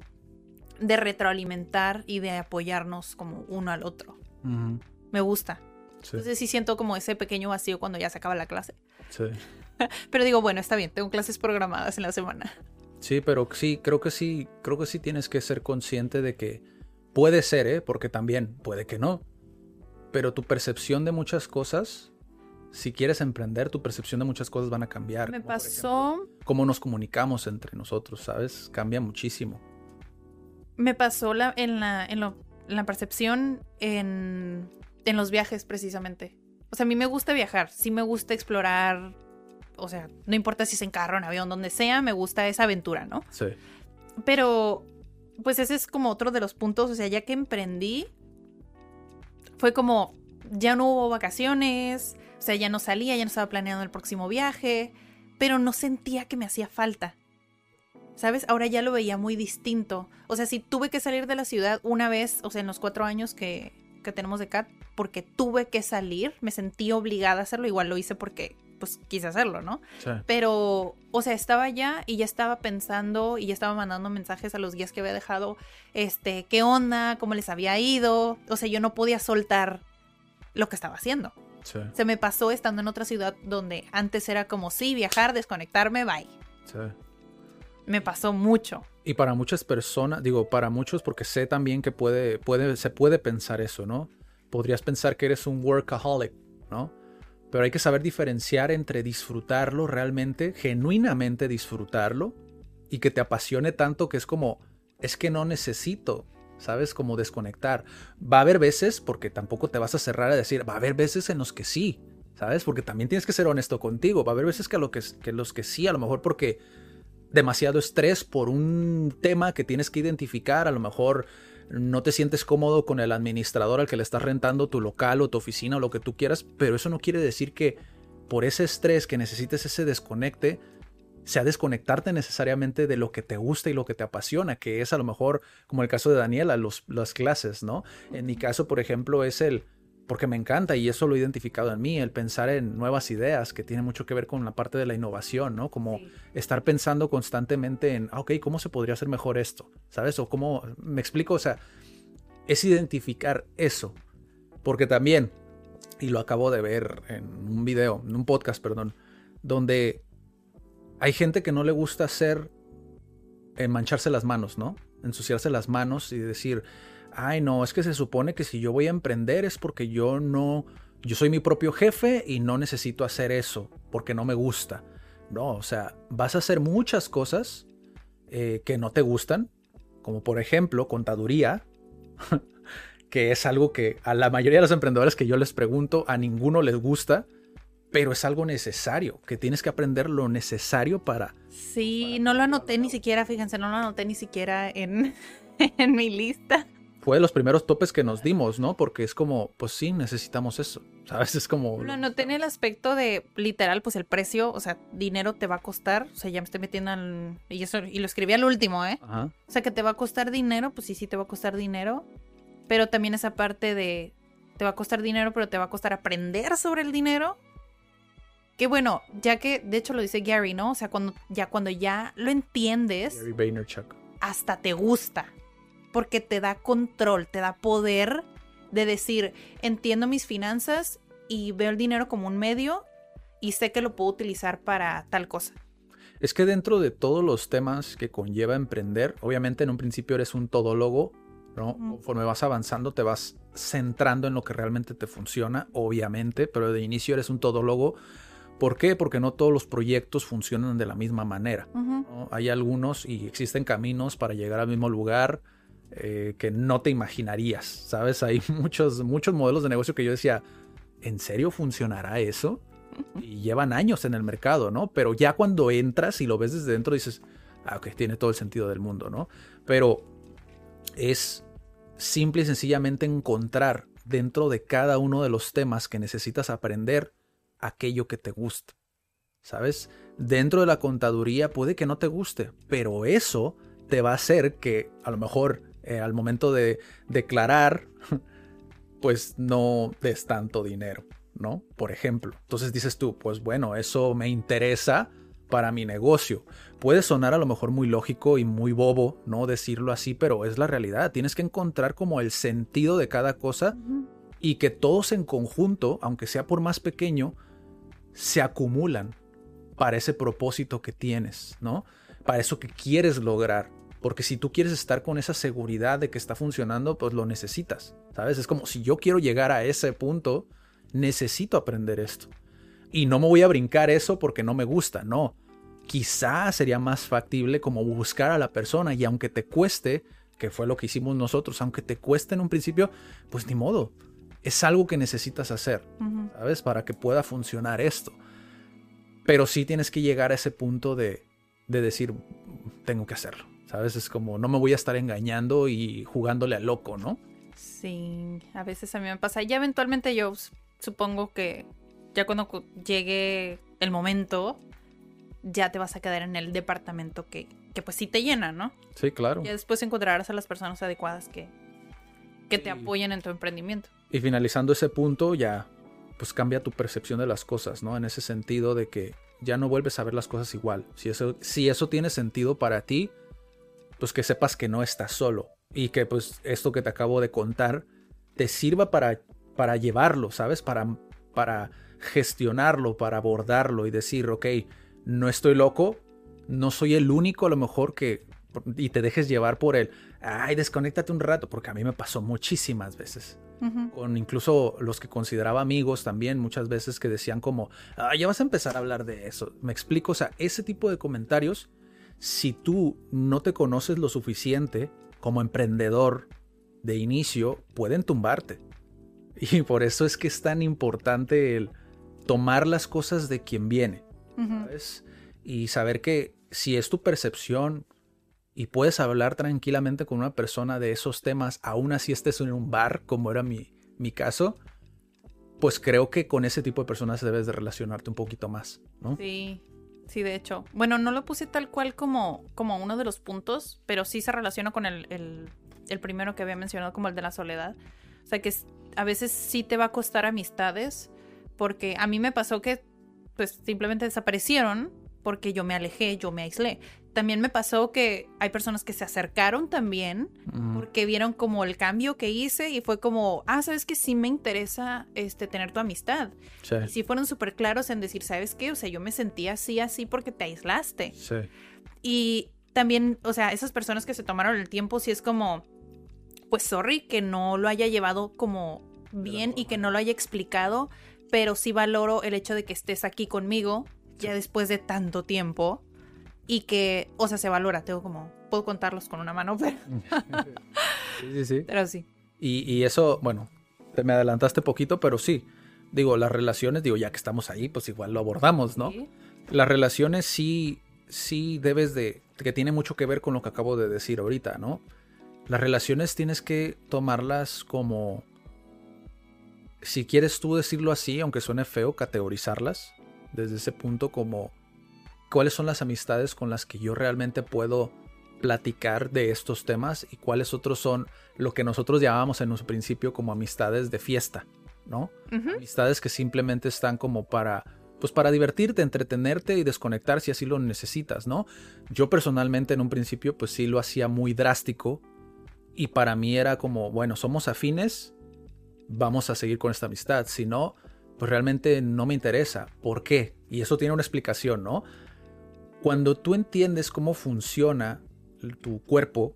de retroalimentar y de apoyarnos como uno al otro. Me gusta. Entonces sí siento como ese pequeño vacío cuando ya se acaba la clase. <laughs> Sí. Pero digo, bueno, está bien, tengo clases programadas en la semana. Sí, pero sí, creo que sí, creo que sí tienes que ser consciente de que puede ser, ¿eh? Porque también puede que no. Pero tu percepción de muchas cosas, si quieres emprender, tu percepción de muchas cosas van a cambiar. Me pasó. cómo nos comunicamos entre nosotros, ¿sabes? Cambia muchísimo. Me pasó la, en, la, en, lo, la percepción en, en los viajes, precisamente. O sea, a mí me gusta viajar, sí me gusta explorar. O sea, no importa si es en carro, en avión, donde sea, me gusta esa aventura, ¿no? Sí. Pero, pues ese es como otro de los puntos. O sea, ya que emprendí, fue como, ya no hubo vacaciones, o sea, ya no salía, ya no estaba planeando el próximo viaje, pero no sentía que me hacía falta. ¿Sabes? Ahora ya lo veía muy distinto. O sea, si tuve que salir de la ciudad una vez, o sea, en los cuatro años que, que tenemos de CAT, porque tuve que salir, me sentí obligada a hacerlo, igual lo hice porque pues quise hacerlo, ¿no? Sí. Pero, o sea, estaba allá y ya estaba pensando y ya estaba mandando mensajes a los guías que había dejado, este, qué onda, cómo les había ido, o sea, yo no podía soltar lo que estaba haciendo. Sí. Se me pasó estando en otra ciudad donde antes era como, sí, viajar, desconectarme, bye. Sí. Me pasó mucho. Y para muchas personas, digo, para muchos, porque sé también que puede, puede, se puede pensar eso, ¿no? Podrías pensar que eres un workaholic, ¿no? Pero hay que saber diferenciar entre disfrutarlo realmente, genuinamente disfrutarlo, y que te apasione tanto que es como, es que no necesito, ¿sabes? Como desconectar. Va a haber veces, porque tampoco te vas a cerrar a decir, va a haber veces en los que sí, ¿sabes? Porque también tienes que ser honesto contigo. Va a haber veces que, lo que, que los que sí, a lo mejor porque demasiado estrés por un tema que tienes que identificar, a lo mejor no te sientes cómodo con el administrador al que le estás rentando tu local o tu oficina o lo que tú quieras, pero eso no quiere decir que por ese estrés que necesites ese desconecte, sea desconectarte necesariamente de lo que te gusta y lo que te apasiona, que es a lo mejor, como el caso de Daniela, las clases, ¿no? En mi caso, por ejemplo, es el, porque me encanta y eso lo he identificado en mí, el pensar en nuevas ideas, que tiene mucho que ver con la parte de la innovación, ¿no? Como Sí. estar pensando constantemente en, ah, ok, ¿cómo se podría hacer mejor esto? ¿Sabes? O cómo, me explico, o sea, es identificar eso, porque también, y lo acabo de ver en un video, en un podcast, perdón, donde hay gente que no le gusta hacer, eh, mancharse las manos, ¿no? Ensuciarse las manos y decir, ay no, es que se supone que si yo voy a emprender es porque yo no, yo soy mi propio jefe y no necesito hacer eso porque no me gusta. No, o sea, vas a hacer muchas cosas eh, que no te gustan, como por ejemplo contaduría, <laughs> que es algo que a la mayoría de los emprendedores que yo les pregunto, a ninguno les gusta, pero es algo necesario, que tienes que aprender lo necesario para... Sí, no lo anoté ni siquiera, fíjense, no lo anoté ni siquiera en, <laughs> en mi lista. Fue de los primeros topes que nos dimos, ¿no? Porque es como, pues sí, necesitamos eso, <laughs> ¿sabes? Es como... Lo anoté en el aspecto de, literal, pues el precio, o sea, dinero te va a costar, o sea, ya me estoy metiendo al... Y, eso, y lo escribí al último, ¿eh? Ajá, O sea, que te va a costar dinero, pues sí, sí te va a costar dinero, pero también esa parte de te va a costar dinero, pero te va a costar aprender sobre el dinero. Que bueno, ya que de hecho lo dice Gary, ¿no? O sea, cuando ya cuando ya lo entiendes, Gary Vaynerchuk. hasta te gusta, porque te da control, te da poder de decir, entiendo mis finanzas y veo el dinero como un medio y sé que lo puedo utilizar para tal cosa. Es que dentro de todos los temas que conlleva emprender, obviamente en un principio eres un todólogo, ¿no? Conforme vas avanzando te vas centrando en lo que realmente te funciona, obviamente, pero de inicio eres un todólogo. ¿Por qué? Porque no todos los proyectos funcionan de la misma manera. Hay algunos y existen caminos para llegar al mismo lugar eh, que no te imaginarías, ¿sabes? Hay <laughs> muchos, muchos modelos de negocio que yo decía, ¿en serio funcionará eso? Y llevan años en el mercado, ¿no? Pero ya cuando entras y lo ves desde dentro dices, ah, ok, tiene todo el sentido del mundo, ¿no? Pero es simple y sencillamente encontrar dentro de cada uno de los temas que necesitas aprender aquello que te gusta. ¿Sabes? Dentro de la contaduría puede que no te guste, pero eso te va a hacer que a lo mejor eh, al momento de declarar, <laughs> pues no des tanto dinero, ¿no? Por ejemplo. Entonces dices tú, pues bueno, eso me interesa para mi negocio. Puede sonar a lo mejor muy lógico y muy bobo, ¿no? Decirlo así, pero es la realidad. Tienes que encontrar como el sentido de cada cosa y que todos en conjunto, aunque sea por más pequeño, se acumulan para ese propósito que tienes, ¿no? Para eso que quieres lograr. Porque si tú quieres estar con esa seguridad de que está funcionando, pues lo necesitas, ¿sabes? Es como si yo quiero llegar a ese punto, necesito aprender esto. Y no me voy a brincar eso porque no me gusta, no. Quizá sería más factible como buscar a la persona y aunque te cueste, que fue lo que hicimos nosotros, aunque te cueste en un principio, pues ni modo. Es algo que necesitas hacer. ¿sabes? Para que pueda funcionar esto. Pero sí tienes que llegar a ese punto de, de decir, tengo que hacerlo, ¿sabes? Es como, no me voy a estar engañando y jugándole a loco, ¿no? Sí, a veces a mí me pasa. Ya eventualmente yo supongo que ya cuando cu- llegue el momento, ya te vas a quedar en el departamento que, que pues sí te llena, ¿no? Sí, claro. Ya después encontrarás a las personas adecuadas que, que te Sí. apoyen en tu emprendimiento. Y finalizando ese punto, ya pues cambia tu percepción de las cosas, ¿no? En ese sentido de que ya no vuelves a ver las cosas igual. Si eso, si eso tiene sentido para ti, pues que sepas que no estás solo. Y que pues esto que te acabo de contar te sirva para, para llevarlo, ¿sabes? Para, para gestionarlo, para abordarlo y decir, ok, no estoy loco, no soy el único a lo mejor que... Y te dejes llevar por el, ay, desconéctate un rato, porque a mí me pasó muchísimas veces con incluso los que consideraba amigos también muchas veces que decían como, ah, ya vas a empezar a hablar de eso. Me explico, o sea, ese tipo de comentarios, si tú no te conoces lo suficiente como emprendedor de inicio, pueden tumbarte. <laughs> Y por eso es que es tan importante el tomar las cosas de quien viene. Y saber que si es tu percepción y puedes hablar tranquilamente con una persona de esos temas, aún así estés en un bar, como era mi, mi caso, pues creo que con ese tipo de personas debes de relacionarte un poquito más, ¿no? Sí, sí, de hecho. Bueno, no lo puse tal cual como, como uno de los puntos, pero sí se relaciona con el, el, primero que había mencionado, como el de la soledad. O sea, que a veces sí te va a costar amistades, porque a mí me pasó que pues simplemente desaparecieron porque yo me alejé, yo me aislé. También me pasó que hay personas que se acercaron también Mm, porque vieron como el cambio que hice y fue como, ah, sabes que sí me interesa este tener tu amistad. sí, Y sí fueron súper claros en decir, ¿sabes qué? O sea, yo me sentía así, así porque te aislaste. sí, Y también, o sea, esas personas que se tomaron el tiempo, sí es como, pues sorry que no lo haya llevado como bien y que no lo haya explicado, pero sí valoro el hecho de que estés aquí conmigo ya después de tanto tiempo y que, o sea, se valora. Tengo como, puedo contarlos con una mano, <laughs> pero, sí, sí, sí. pero sí. Y, y eso, bueno, te me adelantaste poquito, pero sí. Digo, las relaciones, digo, ya que estamos ahí, pues igual lo abordamos, ¿no? Sí. Las relaciones sí, sí debes de, que tiene mucho que ver con lo que acabo de decir ahorita, ¿no? Las relaciones tienes que tomarlas como, si quieres tú decirlo así, aunque suene feo, categorizarlas desde ese punto como, ¿cuáles son las amistades con las que yo realmente puedo platicar de estos temas y cuáles otros son lo que nosotros llamábamos en un principio como amistades de fiesta, ¿no? Amistades que simplemente están como para pues para divertirte, entretenerte y desconectar si así lo necesitas, ¿no? Yo personalmente en un principio pues sí lo hacía muy drástico y para mí era como, bueno, somos afines, vamos a seguir con esta amistad, si no, pues realmente no me interesa. ¿Por qué? Y eso tiene una explicación, ¿no? Cuando tú entiendes cómo funciona tu cuerpo,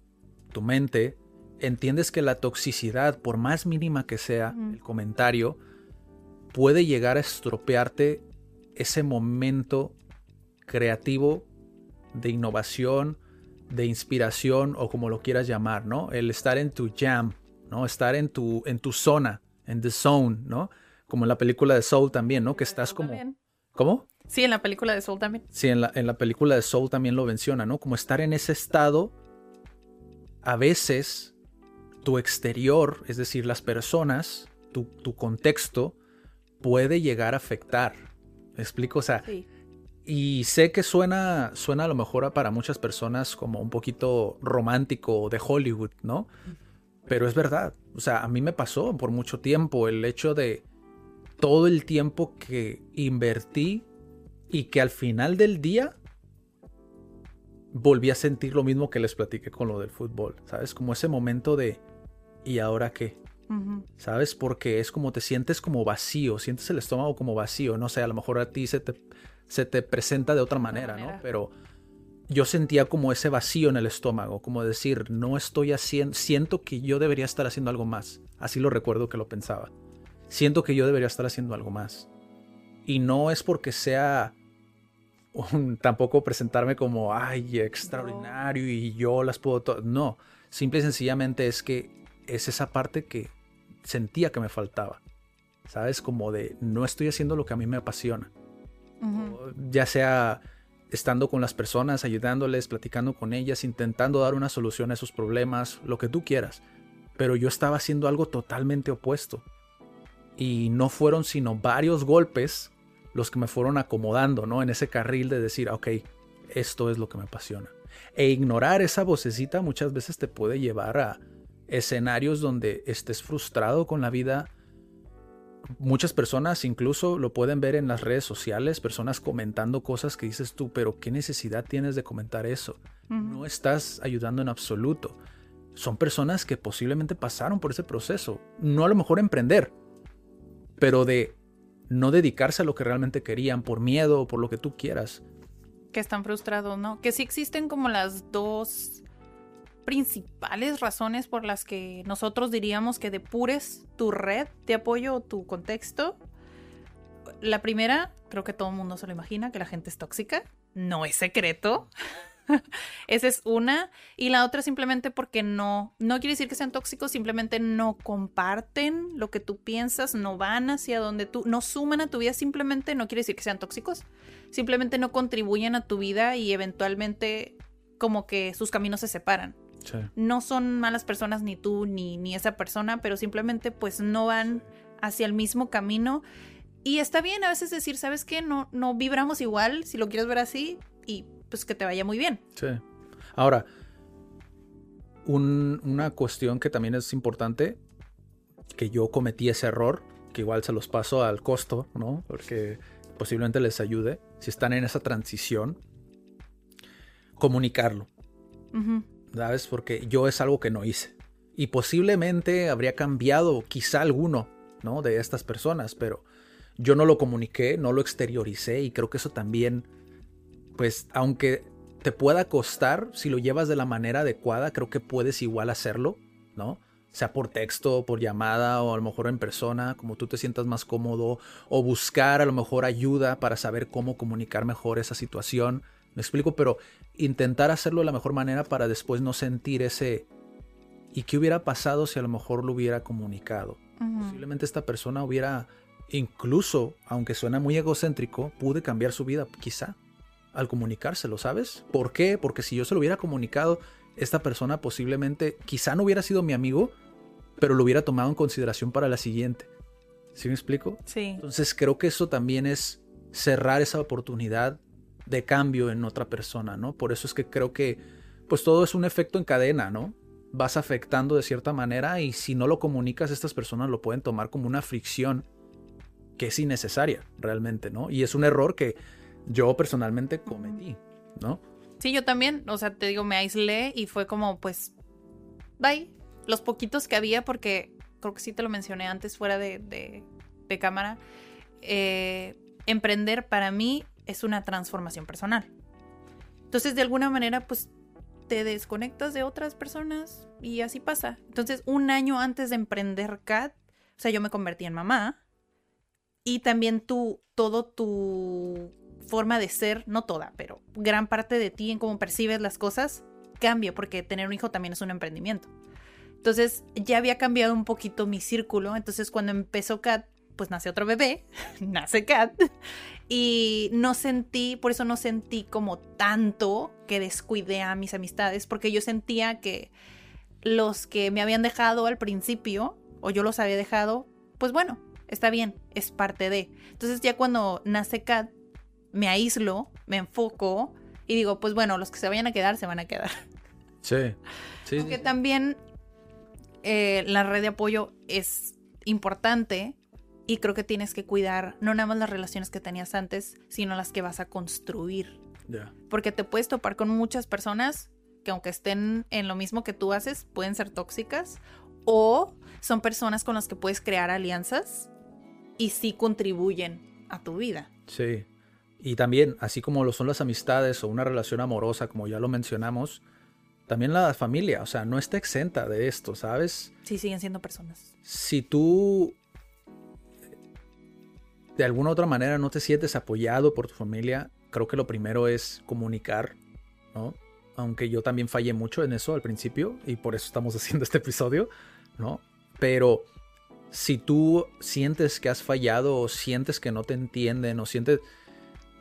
tu mente, entiendes que la toxicidad, por más mínima que sea el comentario, puede llegar a estropearte ese momento creativo de innovación, de inspiración o como lo quieras llamar, ¿no? El estar en tu jam, ¿no? Estar en tu, en tu zona, en the zone, ¿no? Como en la película de Soul también, ¿no? Que estás como... ¿Cómo? Sí, en la película de Soul también. Sí, en la, en la película de Soul también lo menciona, ¿no? Como estar en ese estado, a veces tu exterior, es decir, las personas, tu, tu contexto, puede llegar a afectar. ¿Me explico? O sea, y sé que suena, suena a lo mejor para muchas personas como un poquito romántico de Hollywood, ¿no? Pero es verdad. O sea, a mí me pasó por mucho tiempo el hecho de todo el tiempo que invertí y que al final del día volví a sentir lo mismo que les platiqué con lo del fútbol, ¿sabes? Como ese momento de ¿y ahora qué? ¿Sabes? Porque es como te sientes como vacío, sientes el estómago como vacío, no sé, a lo mejor a ti se te, se te presenta de otra manera, ¿no? Pero yo sentía como ese vacío en el estómago, como decir, no estoy haciendo, siento que yo debería estar haciendo algo más. Así lo recuerdo que lo pensaba. Siento que yo debería estar haciendo algo más. Y no es porque sea tampoco presentarme como, ay, extraordinario y yo las puedo... No, simple y sencillamente es que es esa parte que sentía que me faltaba. ¿Sabes? Como de no estoy haciendo lo que a mí me apasiona. Ya sea estando con las personas, ayudándoles, platicando con ellas, intentando dar una solución a esos problemas, lo que tú quieras. Pero yo estaba haciendo algo totalmente opuesto. Y no fueron sino varios golpes los que me fueron acomodando, ¿no? En ese carril de decir, ok, esto es lo que me apasiona. E ignorar esa vocecita muchas veces te puede llevar a escenarios donde estés frustrado con la vida. Muchas personas incluso lo pueden ver en las redes sociales, personas comentando cosas que dices tú, pero ¿qué necesidad tienes de comentar eso? No estás ayudando en absoluto. Son personas que posiblemente pasaron por ese proceso. No a lo mejor emprender, pero de no dedicarse a lo que realmente querían por miedo o por lo que tú quieras. Que están frustrados, ¿no? Que sí existen como las dos principales razones por las que nosotros diríamos que depures tu red de apoyo o tu contexto. La primera, creo que todo el mundo se lo imagina, que la gente es tóxica. No es secreto. <laughs> Esa es una. Y la otra simplemente porque no, no quiere decir que sean tóxicos, simplemente no comparten lo que tú piensas, no van hacia donde tú, no suman a tu vida, simplemente no quiere decir que sean tóxicos, simplemente no contribuyen a tu vida y eventualmente como que sus caminos se separan. No son malas personas ni tú ni, ni esa persona, pero simplemente pues no van hacia el mismo camino. Y está bien a veces decir, ¿sabes qué? No, no vibramos igual, si lo quieres ver así, y pues que te vaya muy bien. Sí. Ahora, una cuestión que también es importante, que yo cometí ese error, que igual se los paso al costo, ¿no? Porque posiblemente les ayude, si están en esa transición, comunicarlo. ¿Sabes? Porque yo es algo que no hice. Y posiblemente habría cambiado quizá alguno, ¿no? De estas personas, pero yo no lo comuniqué, no lo exterioricé y creo que eso también pues aunque te pueda costar, si lo llevas de la manera adecuada, creo que puedes igual hacerlo, ¿no? Sea por texto, por llamada o a lo mejor en persona, como tú te sientas más cómodo, o buscar a lo mejor ayuda para saber cómo comunicar mejor esa situación. Me explico, pero intentar hacerlo de la mejor manera para después no sentir ese... ¿Y qué hubiera pasado si a lo mejor lo hubiera comunicado? Posiblemente esta persona hubiera, incluso, aunque suena muy egocéntrico, pude cambiar su vida, quizá al comunicárselo, ¿sabes? ¿Por qué? Porque si yo se lo hubiera comunicado, esta persona posiblemente quizá no hubiera sido mi amigo, pero lo hubiera tomado en consideración para la siguiente. ¿Sí me explico? Sí. Entonces creo que eso también es cerrar esa oportunidad de cambio en otra persona, ¿no? Por eso es que creo que pues todo es un efecto en cadena, ¿no? Vas afectando de cierta manera y si no lo comunicas, estas personas lo pueden tomar como una fricción que es innecesaria realmente, ¿no? Y es un error que yo personalmente cometí, ¿no? Sí, yo también, o sea, te digo, me aislé y fue como, pues, bye. Los poquitos que había, porque creo que sí te lo mencioné antes fuera de, de, cámara, eh, emprender para mí es una transformación personal. Entonces, de alguna manera, pues te desconectas de otras personas y así pasa. Entonces, un año antes de emprender CAT, o sea, yo me convertí en mamá y también tu, todo tu forma de ser, no toda, pero gran parte de ti en cómo percibes las cosas cambia porque tener un hijo también es un emprendimiento. Entonces ya había cambiado un poquito mi círculo, entonces cuando empezó Kat, pues nace otro bebé, <laughs> nace Kat, y no sentí, por eso no sentí como tanto que descuidé a mis amistades, porque yo sentía que los que me habían dejado al principio, o yo los había dejado, pues bueno, está bien, es parte de. Entonces ya cuando nace Kat, me aíslo, me enfoco y digo, pues bueno, los que se vayan a quedar, se van a quedar. Sí. sí <laughs> Aunque también eh, la red de apoyo es importante y creo que tienes que cuidar no nada más las relaciones que tenías antes, sino las que vas a construir. Porque te puedes topar con muchas personas que aunque estén en lo mismo que tú haces, pueden ser tóxicas o son personas con las que puedes crear alianzas y sí contribuyen a tu vida. Sí. Y también, así como lo son las amistades o una relación amorosa, como ya lo mencionamos, también la familia, o sea, no está exenta de esto, ¿sabes? Sí, siguen siendo personas. Si tú de alguna otra manera no te sientes apoyado por tu familia, creo que lo primero es comunicar, ¿no? Aunque yo también fallé mucho en eso al principio y por eso estamos <laughs> haciendo este episodio, ¿no? Pero si tú sientes que has fallado o sientes que no te entienden o sientes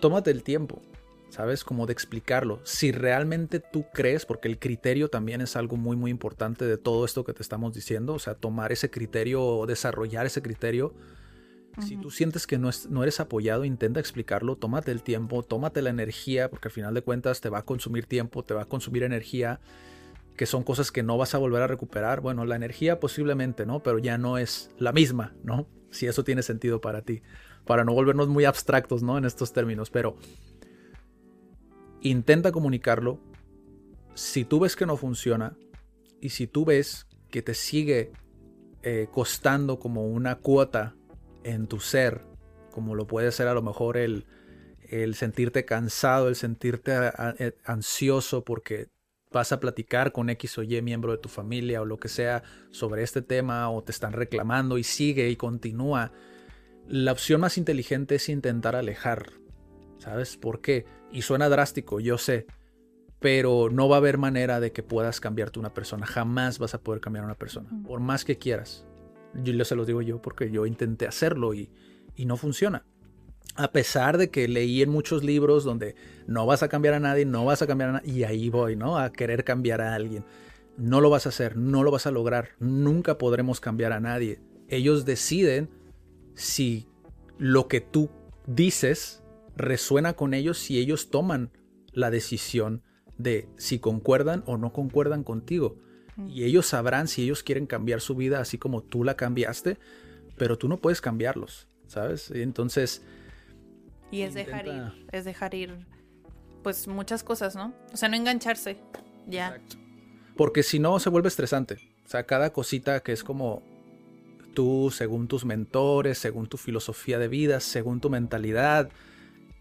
tómate el tiempo, ¿sabes? Como de explicarlo. Si realmente tú crees, porque el criterio también es algo muy, muy importante de todo esto que te estamos diciendo, o sea, tomar ese criterio o desarrollar ese criterio. Si tú sientes que no, no, eres apoyado, intenta explicarlo, tómate el tiempo, tómate la energía, porque al final de cuentas te va a consumir tiempo, te va a consumir energía, que son cosas que no vas a volver a recuperar. Bueno, la energía posiblemente, ¿no? Pero ya no es la misma, ¿no? Si eso tiene sentido para ti para no volvernos muy abstractos ¿no? en estos términos, pero intenta comunicarlo. Si tú ves que no funciona y si tú ves que te sigue eh, costando como una cuota en tu ser, como lo puede ser a lo mejor el, el sentirte cansado, el sentirte eh, ansioso porque vas a platicar con X o Y miembro de tu familia o lo que sea sobre este tema o te están reclamando y sigue y continúa la opción más inteligente es intentar alejar. ¿Sabes por qué? Y suena drástico, yo sé. Pero no va a haber manera de que puedas cambiarte una persona. Jamás vas a poder cambiar a una persona. Por más que quieras. Yo se los digo yo porque yo intenté hacerlo y, y no funciona. A pesar de que leí en muchos libros donde no vas a cambiar a nadie, no vas a cambiar a nadie. Y ahí voy, ¿no? A querer cambiar a alguien. No lo vas a hacer, no lo vas a lograr. Nunca podremos cambiar a nadie. Ellos deciden si lo que tú dices resuena con ellos, si ellos toman la decisión de si concuerdan o no concuerdan contigo. Y ellos sabrán si ellos quieren cambiar su vida así como tú la cambiaste, pero tú no puedes cambiarlos, ¿sabes? Entonces... Y es dejar ir, es dejar ir, pues muchas cosas, ¿no? O sea, no engancharse, ya. Porque si no, se vuelve estresante. O sea, cada cosita que es como, tú, según tus mentores, según tu filosofía de vida, según tu mentalidad,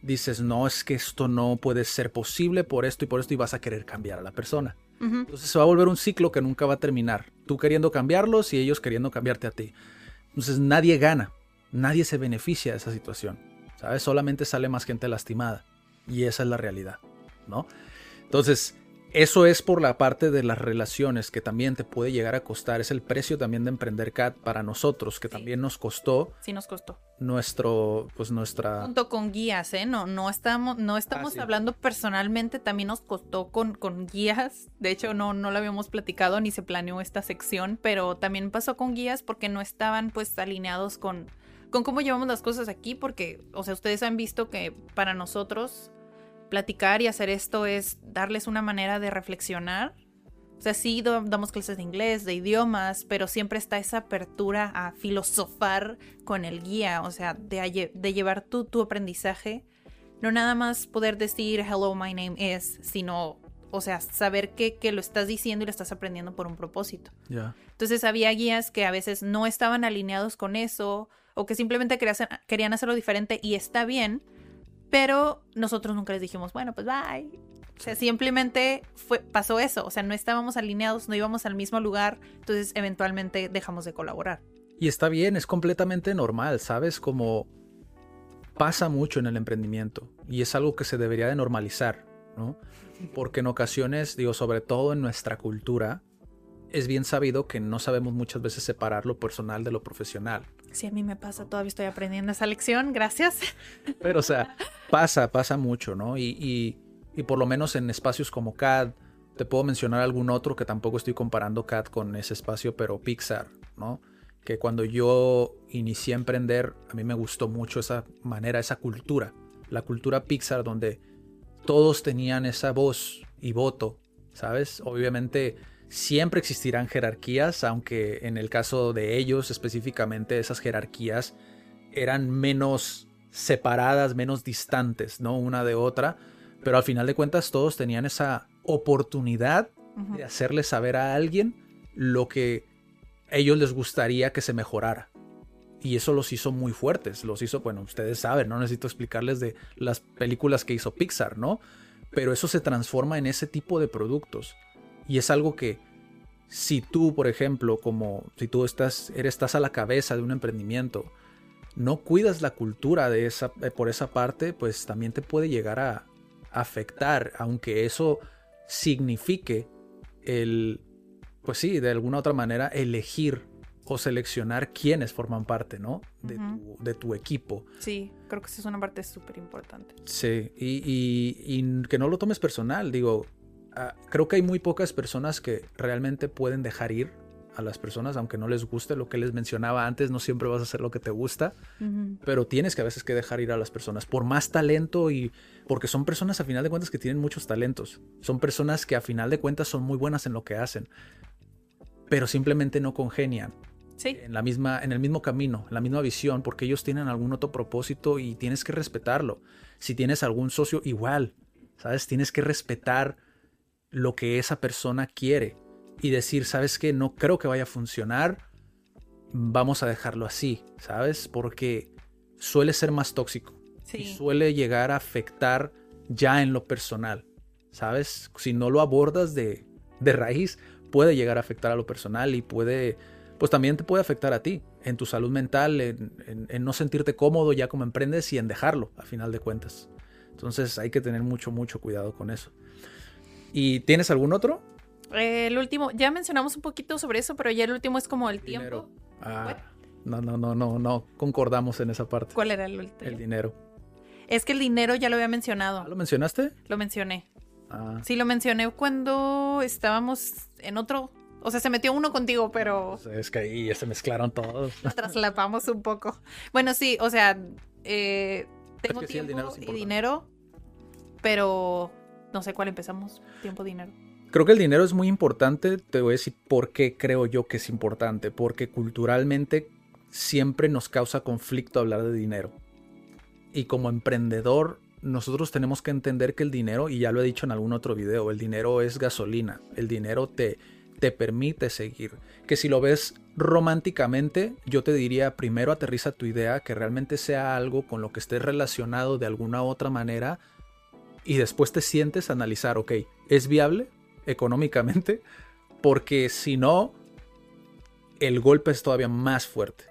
dices, no, es que esto no puede ser posible por esto y por esto y vas a querer cambiar a la persona. Entonces se va a volver un ciclo que nunca va a terminar. Tú queriendo cambiarlos y ellos queriendo cambiarte a ti. Entonces nadie gana, nadie se beneficia de esa situación. ¿Sabes? Solamente sale más gente lastimada. Y esa es la realidad, ¿no? Entonces, eso es por la parte de las relaciones que también te puede llegar a costar. Es el precio también de emprender CAT para nosotros, que también nos costó. Sí, nos costó. Nuestro, pues nuestra. Junto con guías, ¿eh? No, no estamos, no estamos ah, hablando personalmente, también nos costó con, con guías. De hecho, no, no lo habíamos platicado ni se planeó esta sección, pero también pasó con guías porque no estaban pues alineados con, con cómo llevamos las cosas aquí, porque, o sea, ustedes han visto que para nosotros platicar y hacer esto es darles una manera de reflexionar. O sea, sí damos clases de inglés, de idiomas, pero siempre está esa apertura a filosofar con el guía, o sea, de, de llevar tu, tu aprendizaje. No nada más poder decir hello, my name is, sino, o sea, saber que, que lo estás diciendo y lo estás aprendiendo por un propósito. Ya. Entonces había guías que a veces no estaban alineados con eso o que simplemente querían hacerlo diferente y está bien, pero nosotros nunca les dijimos, bueno, pues bye. O sea, simplemente fue, pasó eso. O sea, no estábamos alineados, no íbamos al mismo lugar. Entonces, eventualmente dejamos de colaborar. Y está bien, es completamente normal, ¿sabes? Como pasa mucho en el emprendimiento. Y es algo que se debería de normalizar, ¿no? Porque en ocasiones, digo, sobre todo en nuestra cultura, es bien sabido que no sabemos muchas veces separar lo personal de lo profesional. Sí, a mí me pasa, todavía estoy aprendiendo esa lección, gracias. Pero, o sea, pasa, pasa mucho, ¿no? Y, y, por lo menos en espacios como CAD, te puedo mencionar algún otro que tampoco estoy comparando CAD con ese espacio, pero Pixar, ¿no? Que cuando yo inicié a emprender, a mí me gustó mucho esa manera, esa cultura, la cultura Pixar, donde todos tenían esa voz y voto, ¿sabes? Obviamente Siempre existirán jerarquías, aunque en el caso de ellos específicamente esas jerarquías eran menos separadas, menos distantes, ¿no? Una de otra, pero al final de cuentas todos tenían esa oportunidad de hacerle saber a alguien lo que ellos les gustaría que se mejorara. Y eso los hizo muy fuertes, los hizo, bueno, ustedes saben, no necesito explicarles de las películas que hizo Pixar, ¿no? Pero eso se transforma en ese tipo de productos. Y es algo que si tú, por ejemplo, como si tú estás, eres, estás a la cabeza de un emprendimiento, no cuidas la cultura de esa, eh, por esa parte, pues también te puede llegar a afectar, aunque eso signifique el, pues sí, de alguna otra manera elegir o seleccionar quiénes forman parte, ¿no? De, tu, de tu, equipo. Sí, creo que esa es una parte súper importante. Sí, y, y, que no lo tomes personal, digo, Ah, creo que hay muy pocas personas que realmente pueden dejar ir a las personas, aunque no les guste lo que les mencionaba antes, no siempre vas a hacer lo que te gusta, pero tienes que a veces que dejar ir a las personas por más talento y porque son personas a final de cuentas que tienen muchos talentos, son personas que a final de cuentas son muy buenas en lo que hacen, pero simplemente no congenian. En, la misma, en el mismo camino, en la misma visión, porque ellos tienen algún otro propósito y tienes que respetarlo. Si tienes algún socio, igual, ¿sabes? Tienes que respetar lo que esa persona quiere y decir, ¿sabes qué? No creo que vaya a funcionar, vamos a dejarlo así, ¿sabes? Porque suele ser más tóxico y suele llegar a afectar ya en lo personal, ¿sabes? Si no lo abordas de, de raíz, puede llegar a afectar a lo personal y puede, pues también te puede afectar a ti, en tu salud mental, en, en no sentirte cómodo ya como emprendes y en dejarlo, a final de cuentas. Entonces hay que tener mucho, mucho cuidado con eso. ¿Y tienes algún otro? Eh, el último, ya mencionamos un poquito sobre eso, pero ya el último es como el tiempo. Ah, no, no, no, no, no, concordamos en esa parte. ¿Cuál era el último? El dinero. Es que el dinero ya lo había mencionado. ¿Ah, ¿Lo mencionaste? Lo mencioné. Ah. Sí, lo mencioné cuando estábamos en otro. O sea, se metió uno contigo, pero. Es que ahí ya se mezclaron todos. Traslapamos un poco. Bueno, sí, o sea, eh, tengo tiempo y dinero, pero no sé cuál empezamos. Tiempo, dinero. Creo que el dinero es muy importante. Te voy a decir por qué creo yo que es importante. Porque culturalmente siempre nos causa conflicto hablar de dinero. Y como emprendedor, nosotros tenemos que entender que el dinero, y ya lo he dicho en algún otro video, el dinero es gasolina. El dinero te, te permite seguir. Que si lo ves románticamente, yo te diría primero aterriza tu idea, que realmente sea algo con lo que estés relacionado de alguna otra manera y después te sientes a analizar, ok, ¿es viable económicamente? Porque si no, el golpe es todavía más fuerte.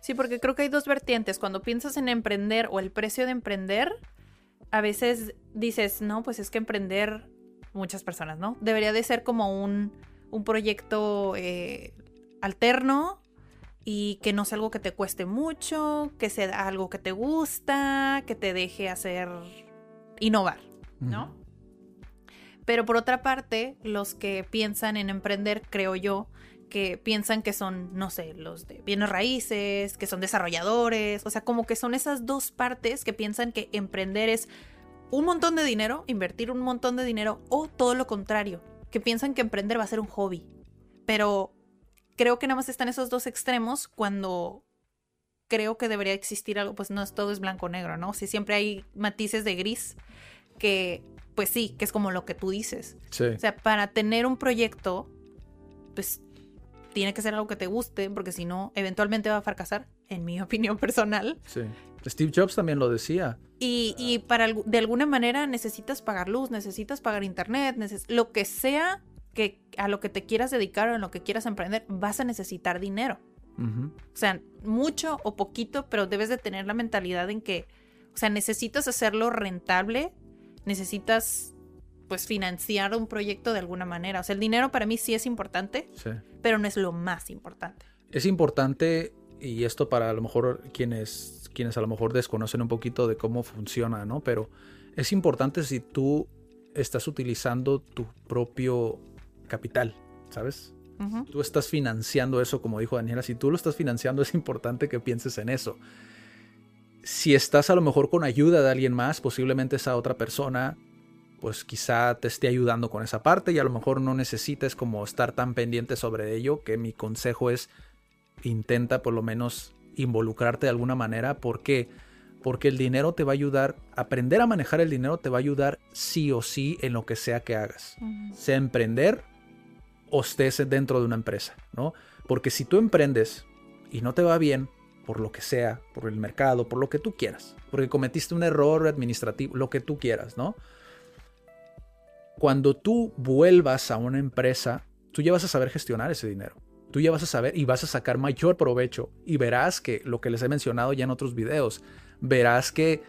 Sí, porque creo que hay dos vertientes. Cuando piensas en emprender o el precio de emprender, a veces dices, no, pues es que emprender, muchas personas, ¿no? Debería de ser como un, un proyecto eh, alterno y que no sea algo que te cueste mucho, que sea algo que te gusta, que te deje hacer, innovar. ¿No? Pero por otra parte, los que piensan en emprender, creo yo, que piensan que son, no sé, los de bienes raíces, que son desarrolladores, o sea, como que son esas dos partes que piensan que emprender es un montón de dinero, invertir un montón de dinero, o todo lo contrario, que piensan que emprender va a ser un hobby. Pero creo que nada más están esos dos extremos cuando creo que debería existir algo, pues no es todo es blanco-negro, ¿no? Si siempre hay matices de gris que, pues sí, que es como lo que tú dices. Sí. O sea, para tener un proyecto, pues tiene que ser algo que te guste, porque si no, eventualmente va a fracasar, en mi <laughs> opinión personal. Sí. Steve Jobs también lo decía. Y, y para algu- de alguna manera necesitas pagar luz, necesitas pagar internet, neces- lo que sea que a lo que te quieras dedicar o en lo que quieras emprender, vas a necesitar dinero. O sea, mucho o poquito, pero debes de tener la mentalidad en que, o sea, necesitas hacerlo rentable, necesitas pues financiar un proyecto de alguna manera. O sea, el dinero para mí sí es importante, Sí. pero no es lo más importante. Es importante, y esto para a lo mejor quienes, quienes a lo mejor desconocen un poquito de cómo funciona, ¿no? Pero es importante si tú estás utilizando tu propio capital, ¿sabes? Tú estás financiando eso, como dijo Daniela, si tú lo estás financiando es importante que pienses en eso. Si estás a lo mejor con ayuda de alguien más, posiblemente esa otra persona, pues quizá te esté ayudando con esa parte y a lo mejor no necesites como estar tan pendiente sobre ello, que mi consejo es intenta por lo menos involucrarte de alguna manera. ¿Por qué? Porque el dinero te va a ayudar, aprender a manejar el dinero te va a ayudar sí o sí en lo que sea que hagas Ujú. sea emprender o estés dentro de una empresa, ¿no? Porque si tú emprendes y no te va bien, por lo que sea, por el mercado, por lo que tú quieras, porque cometiste un error administrativo, lo que tú quieras, ¿no? Cuando tú vuelvas a una empresa, tú ya vas a saber gestionar ese dinero. Tú ya vas a saber y vas a sacar mayor provecho y verás que lo que les he mencionado ya en otros videos, verás que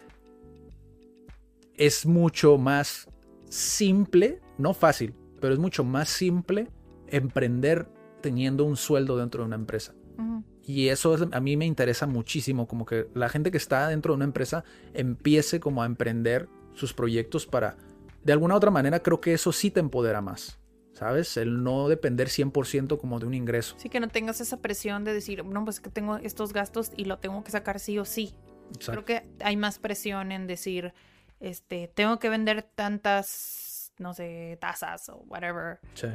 es mucho más simple, no fácil, pero es mucho más simple emprender teniendo un sueldo dentro de una empresa. Y eso es- a mí me interesa muchísimo, como que la gente que está dentro de una empresa empiece como a emprender sus proyectos para, de alguna u otra manera, creo que eso sí te empodera más, ¿sabes? El no depender 100% como de un ingreso. Sí, que no tengas esa presión de decir, no, pues que tengo estos gastos y lo tengo que sacar sí o sí. Exacto. Creo que hay más presión en decir, este, tengo que vender tantas, no sé, tazas o whatever, Sí.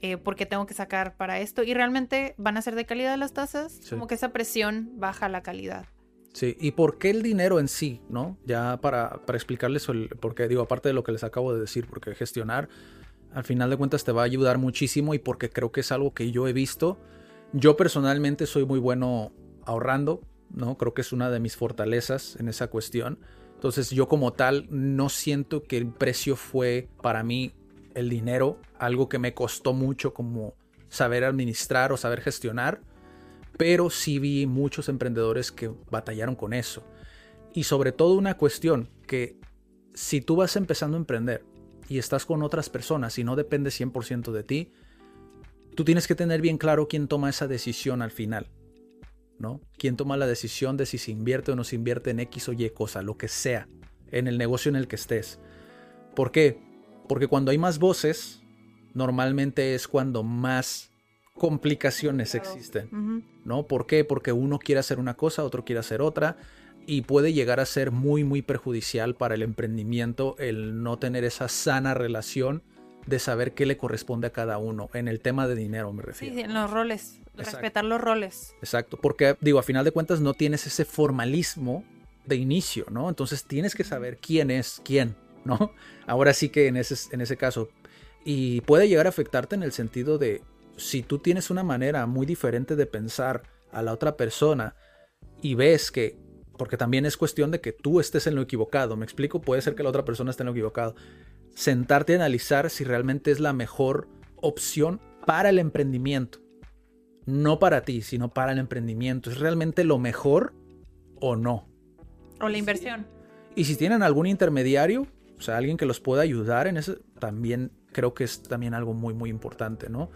Eh, porque tengo que sacar para esto. Y realmente van a ser de calidad las tazas. Sí. Como que esa presión baja la calidad. Sí, y por qué el dinero en sí, ¿no? Ya para, para explicarles el por qué, digo, aparte de lo que les acabo de decir, porque gestionar al final de cuentas te va a ayudar muchísimo y porque creo que es algo que yo he visto. Yo personalmente soy muy bueno ahorrando, ¿no? Creo que es una de mis fortalezas en esa cuestión. Entonces yo como tal no siento que el precio fue para mí el dinero, algo que me costó mucho como saber administrar o saber gestionar pero sí vi muchos emprendedores que batallaron con eso. Y sobre todo una cuestión que si tú vas empezando a emprender y estás con otras personas y no depende 100% de ti, tú tienes que tener bien claro quién toma esa decisión al final. ¿No? Quién toma la decisión de si se invierte o no se invierte en X o Y cosa, lo que sea, en el negocio en el que estés. ¿Por qué? Porque cuando hay más voces, normalmente es cuando más complicaciones existen. ¿no? ¿Por qué? Porque uno quiere hacer una cosa, otro quiere hacer otra y puede llegar a ser muy, muy perjudicial para el emprendimiento el no tener esa sana relación de saber qué le corresponde a cada uno. En el tema de dinero me refiero. sí, en los roles. Exacto. Respetar los roles. Exacto, porque digo, a final de cuentas no tienes ese formalismo de inicio, ¿no? Entonces tienes que saber quién es quién, ¿no? Ahora sí que en ese, en ese caso. Y puede llegar a afectarte en el sentido de si tú tienes una manera muy diferente de pensar a la otra persona y ves que, porque también es cuestión de que tú estés en lo equivocado, me explico, puede ser que la otra persona esté en lo equivocado. Sentarte a analizar si realmente es la mejor opción para el emprendimiento no para ti, sino para el emprendimiento. ¿Es realmente lo mejor o no? O la inversión. Y si tienen algún intermediario, o sea, alguien que los pueda ayudar en eso, también creo que es también algo muy, muy importante, ¿no?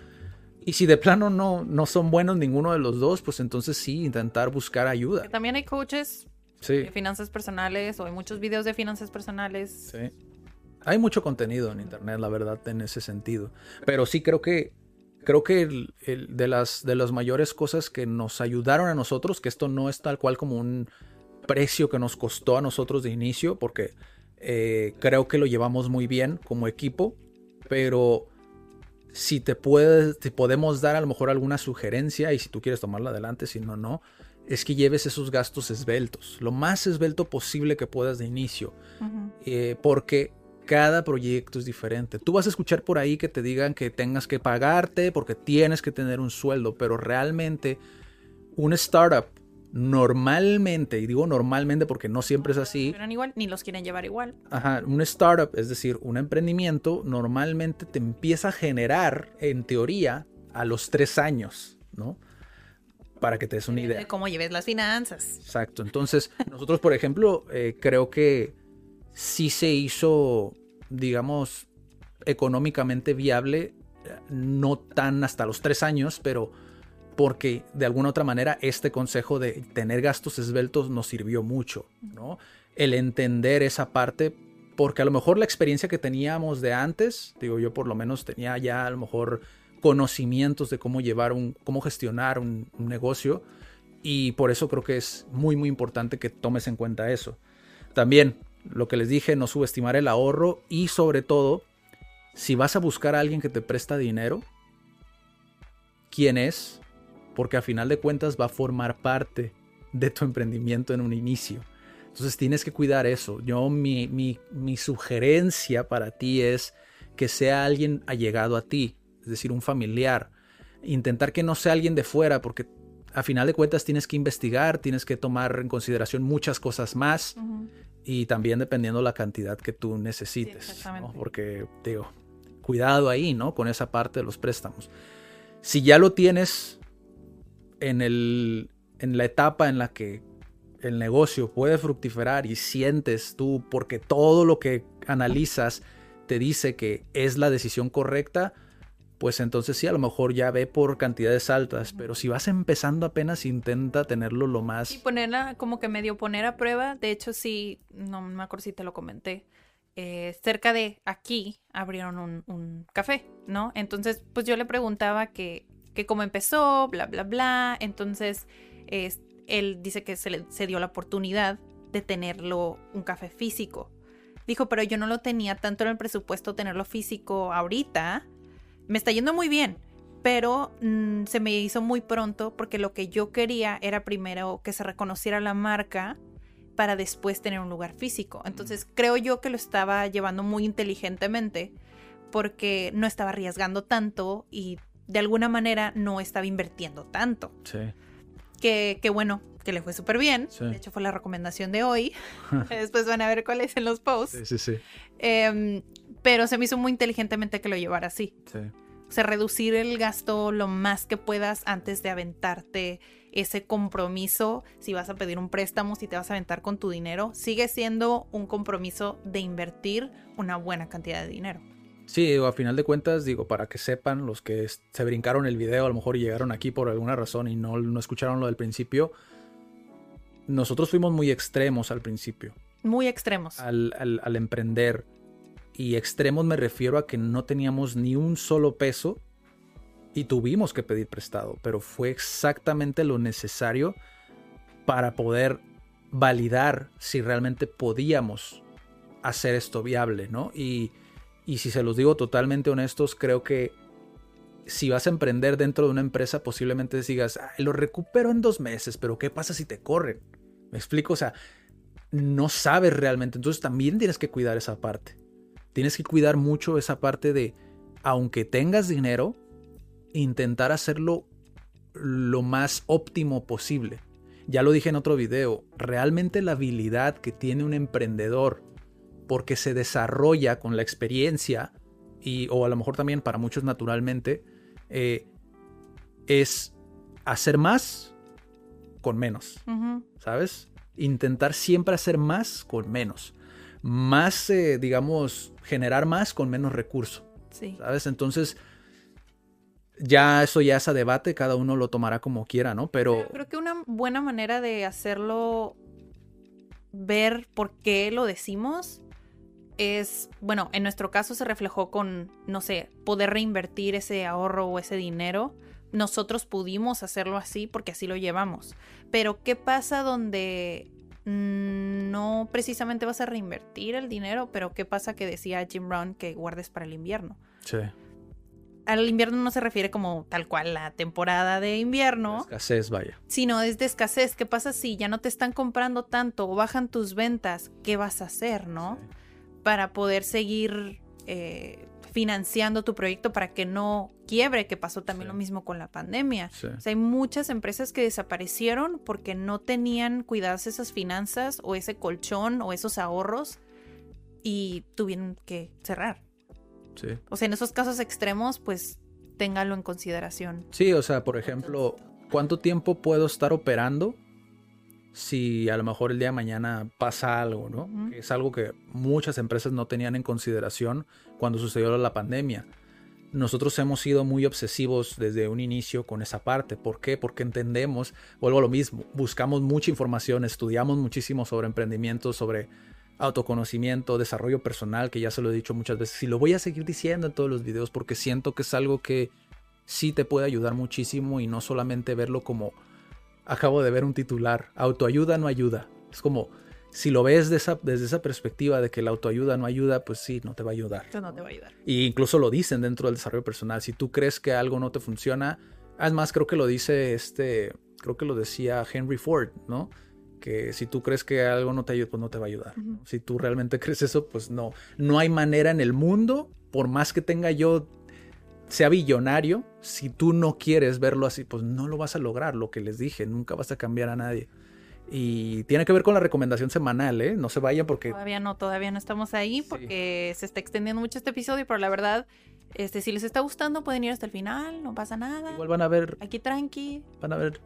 Y si de plano no, no son buenos ninguno de los dos, pues entonces sí, intentar buscar ayuda. También hay coaches Sí, de finanzas personales o hay muchos videos de finanzas personales. sí. Hay mucho contenido en internet, la verdad, en ese sentido. Pero sí creo que creo que el- el- de, las, de las mayores cosas que nos ayudaron a nosotros, que esto no es tal cual como un precio que nos costó a nosotros de inicio, porque Eh, creo que lo llevamos muy bien como equipo, pero si te puedes, te podemos dar a lo mejor alguna sugerencia y si tú quieres tomarla adelante, si no, no, es que lleves esos gastos esbeltos, lo más esbelto posible que puedas de inicio, eh, porque cada proyecto es diferente. Tú vas a escuchar por ahí que te digan que tengas que pagarte porque tienes que tener un sueldo, pero realmente un startup normalmente, y digo normalmente porque no siempre es así. Pero igual, ni los quieren llevar igual. Ajá, un startup, es decir, un emprendimiento, normalmente te empieza a generar, en teoría, a los tres años, ¿no? Para que te des una idea. De cómo lleves las finanzas. Exacto. Entonces, <laughs> nosotros, por ejemplo, eh, creo que sí se hizo, digamos, económicamente viable, no tan hasta los tres años, pero porque de alguna otra manera este consejo de tener gastos esbeltos nos sirvió mucho, ¿no? El entender esa parte, porque a lo mejor la experiencia que teníamos de antes, digo yo por lo menos tenía ya a lo mejor conocimientos de cómo llevar un, cómo gestionar un, un negocio y por eso creo que es muy muy importante que tomes en cuenta eso. También lo que les dije, no subestimar el ahorro y sobre todo, si vas a buscar a alguien que te presta dinero, ¿quién es? Porque a final de cuentas va a formar parte de tu emprendimiento en un inicio. Entonces tienes que cuidar eso. Yo mi, mi, sugerencia para ti es que sea alguien allegado a ti, es decir, un familiar. Intentar que no sea alguien de fuera, porque a final de cuentas tienes que investigar, tienes que tomar en consideración muchas cosas más y también dependiendo la cantidad que tú necesites. Porque, digo, cuidado ahí, ¿no? Con esa parte de los préstamos. Si ya lo tienes en, el, en la etapa en la que el negocio puede fructiferar y sientes tú, porque todo lo que analizas te dice que es la decisión correcta, pues entonces sí, a lo mejor ya ve por cantidades altas, pero si vas empezando apenas intenta tenerlo lo más... Y ponerla como que medio poner a prueba, de hecho sí, no me acuerdo si te lo comenté, eh, cerca de aquí abrieron un, un, café, ¿no? Entonces, pues yo le preguntaba que que cómo empezó, bla, bla, bla. Entonces, él dice que se, le, se dio la oportunidad de tenerlo un café físico. Dijo, pero yo no lo tenía tanto en el presupuesto tenerlo físico ahorita. Me está yendo muy bien, pero mm, se me hizo muy pronto porque lo que yo quería era primero que se reconociera la marca para después tener un lugar físico. Entonces creo yo que lo estaba llevando muy inteligentemente porque no estaba arriesgando tanto y de alguna manera no estaba invirtiendo tanto. Sí. Que, bueno, que le fue súper bien. De hecho, fue la recomendación de hoy. <laughs> <laughs> Después van a ver cuáles en los posts. Sí, sí, sí. Em, pero se me hizo muy inteligentemente que lo llevara así. Sí. O sea, reducir el gasto lo más que puedas antes de aventarte ese compromiso. Si vas a pedir un préstamo, si te vas a aventar con tu dinero, sigue siendo un compromiso de invertir una buena cantidad de dinero. Sí, a final de cuentas, digo, para que sepan los que se brincaron el video, a lo mejor llegaron aquí por alguna razón y no, no escucharon lo del principio, nosotros fuimos muy extremos al principio. Muy extremos. Al, al, emprender. Y extremos me refiero a que no teníamos ni un solo peso y tuvimos que pedir prestado, pero fue exactamente lo necesario para poder validar si realmente podíamos hacer esto viable, ¿no? Y y si se los digo totalmente honestos, creo que si vas a emprender dentro de una empresa, posiblemente digas, lo recupero en dos meses, pero ¿qué pasa si te corren? ¿Me explico? O sea, no sabes realmente. Entonces también tienes que cuidar esa parte. Tienes que cuidar mucho esa parte de, aunque tengas dinero, intentar hacerlo lo más óptimo posible. Ya lo dije en otro video, realmente la habilidad que tiene un emprendedor porque se desarrolla con la experiencia y, o a lo mejor también para muchos naturalmente, eh, es hacer más con menos, ¿sabes? Intentar siempre hacer más con menos. Más, eh, digamos, generar más con menos recurso. ¿Sabes? Entonces, ya eso ya es a debate, cada uno lo tomará como quiera, ¿no? Pero... Creo que una buena manera de hacerlo ver por qué lo decimos es, bueno, en nuestro caso se reflejó con, no sé, poder reinvertir ese ahorro o ese dinero. Nosotros pudimos hacerlo así porque así lo llevamos. Pero ¿qué pasa donde mm, no precisamente vas a reinvertir el dinero, pero ¿qué pasa que decía Jim Brown que guardes para el invierno? Sí. Al invierno no se refiere como tal cual la temporada de invierno, Escasez, vaya. sino es de escasez. ¿Qué pasa si ya no te están comprando tanto o bajan tus ventas? ¿Qué vas a hacer, no? Sí. Para poder seguir eh, financiando tu proyecto para que no quiebre, que pasó también Sí. lo mismo con la pandemia. Sí. O sea, hay muchas empresas que desaparecieron porque no tenían cuidadas esas finanzas o ese colchón o esos ahorros y tuvieron que cerrar. Sí. O sea, en esos casos extremos, pues téngalo en consideración. Sí, o sea, por ejemplo, ¿cuánto tiempo puedo estar operando si a lo mejor el día de mañana pasa algo, ¿no? Es algo que muchas empresas no tenían en consideración cuando sucedió la pandemia. Nosotros hemos sido muy obsesivos desde un inicio con esa parte. ¿Por qué? Porque entendemos, vuelvo a lo mismo, buscamos mucha información, estudiamos muchísimo sobre emprendimiento, sobre autoconocimiento, desarrollo personal, que ya se lo he dicho muchas veces y lo voy a seguir diciendo en todos los videos porque siento que es algo que sí te puede ayudar muchísimo y no solamente verlo como acabo de ver un titular, autoayuda no ayuda. Es como si lo ves de esa- desde esa perspectiva de que la autoayuda no ayuda, pues sí, no te va a ayudar. Esto no te va a ayudar. Y incluso lo dicen dentro del desarrollo personal. Si tú crees que algo no te funciona, además creo que lo dice este, creo que lo decía Henry Ford, ¿no? Que si tú crees que algo no te ayuda, pues no te va a ayudar. Si tú realmente <laughs> crees eso, pues no. No hay manera en el mundo, por más que tenga yo, sea billonario, si tú no quieres verlo así, pues no lo vas a lograr. Lo que les dije, nunca vas a cambiar a nadie. Y tiene que ver con la recomendación semanal, ¿eh? No se vayan porque Todavía no, todavía no estamos ahí Sí. porque se está extendiendo mucho este episodio, pero la verdad, este, si les está gustando, pueden ir hasta el final, no pasa nada. igual van a ver, Aquí tranqui, van a ver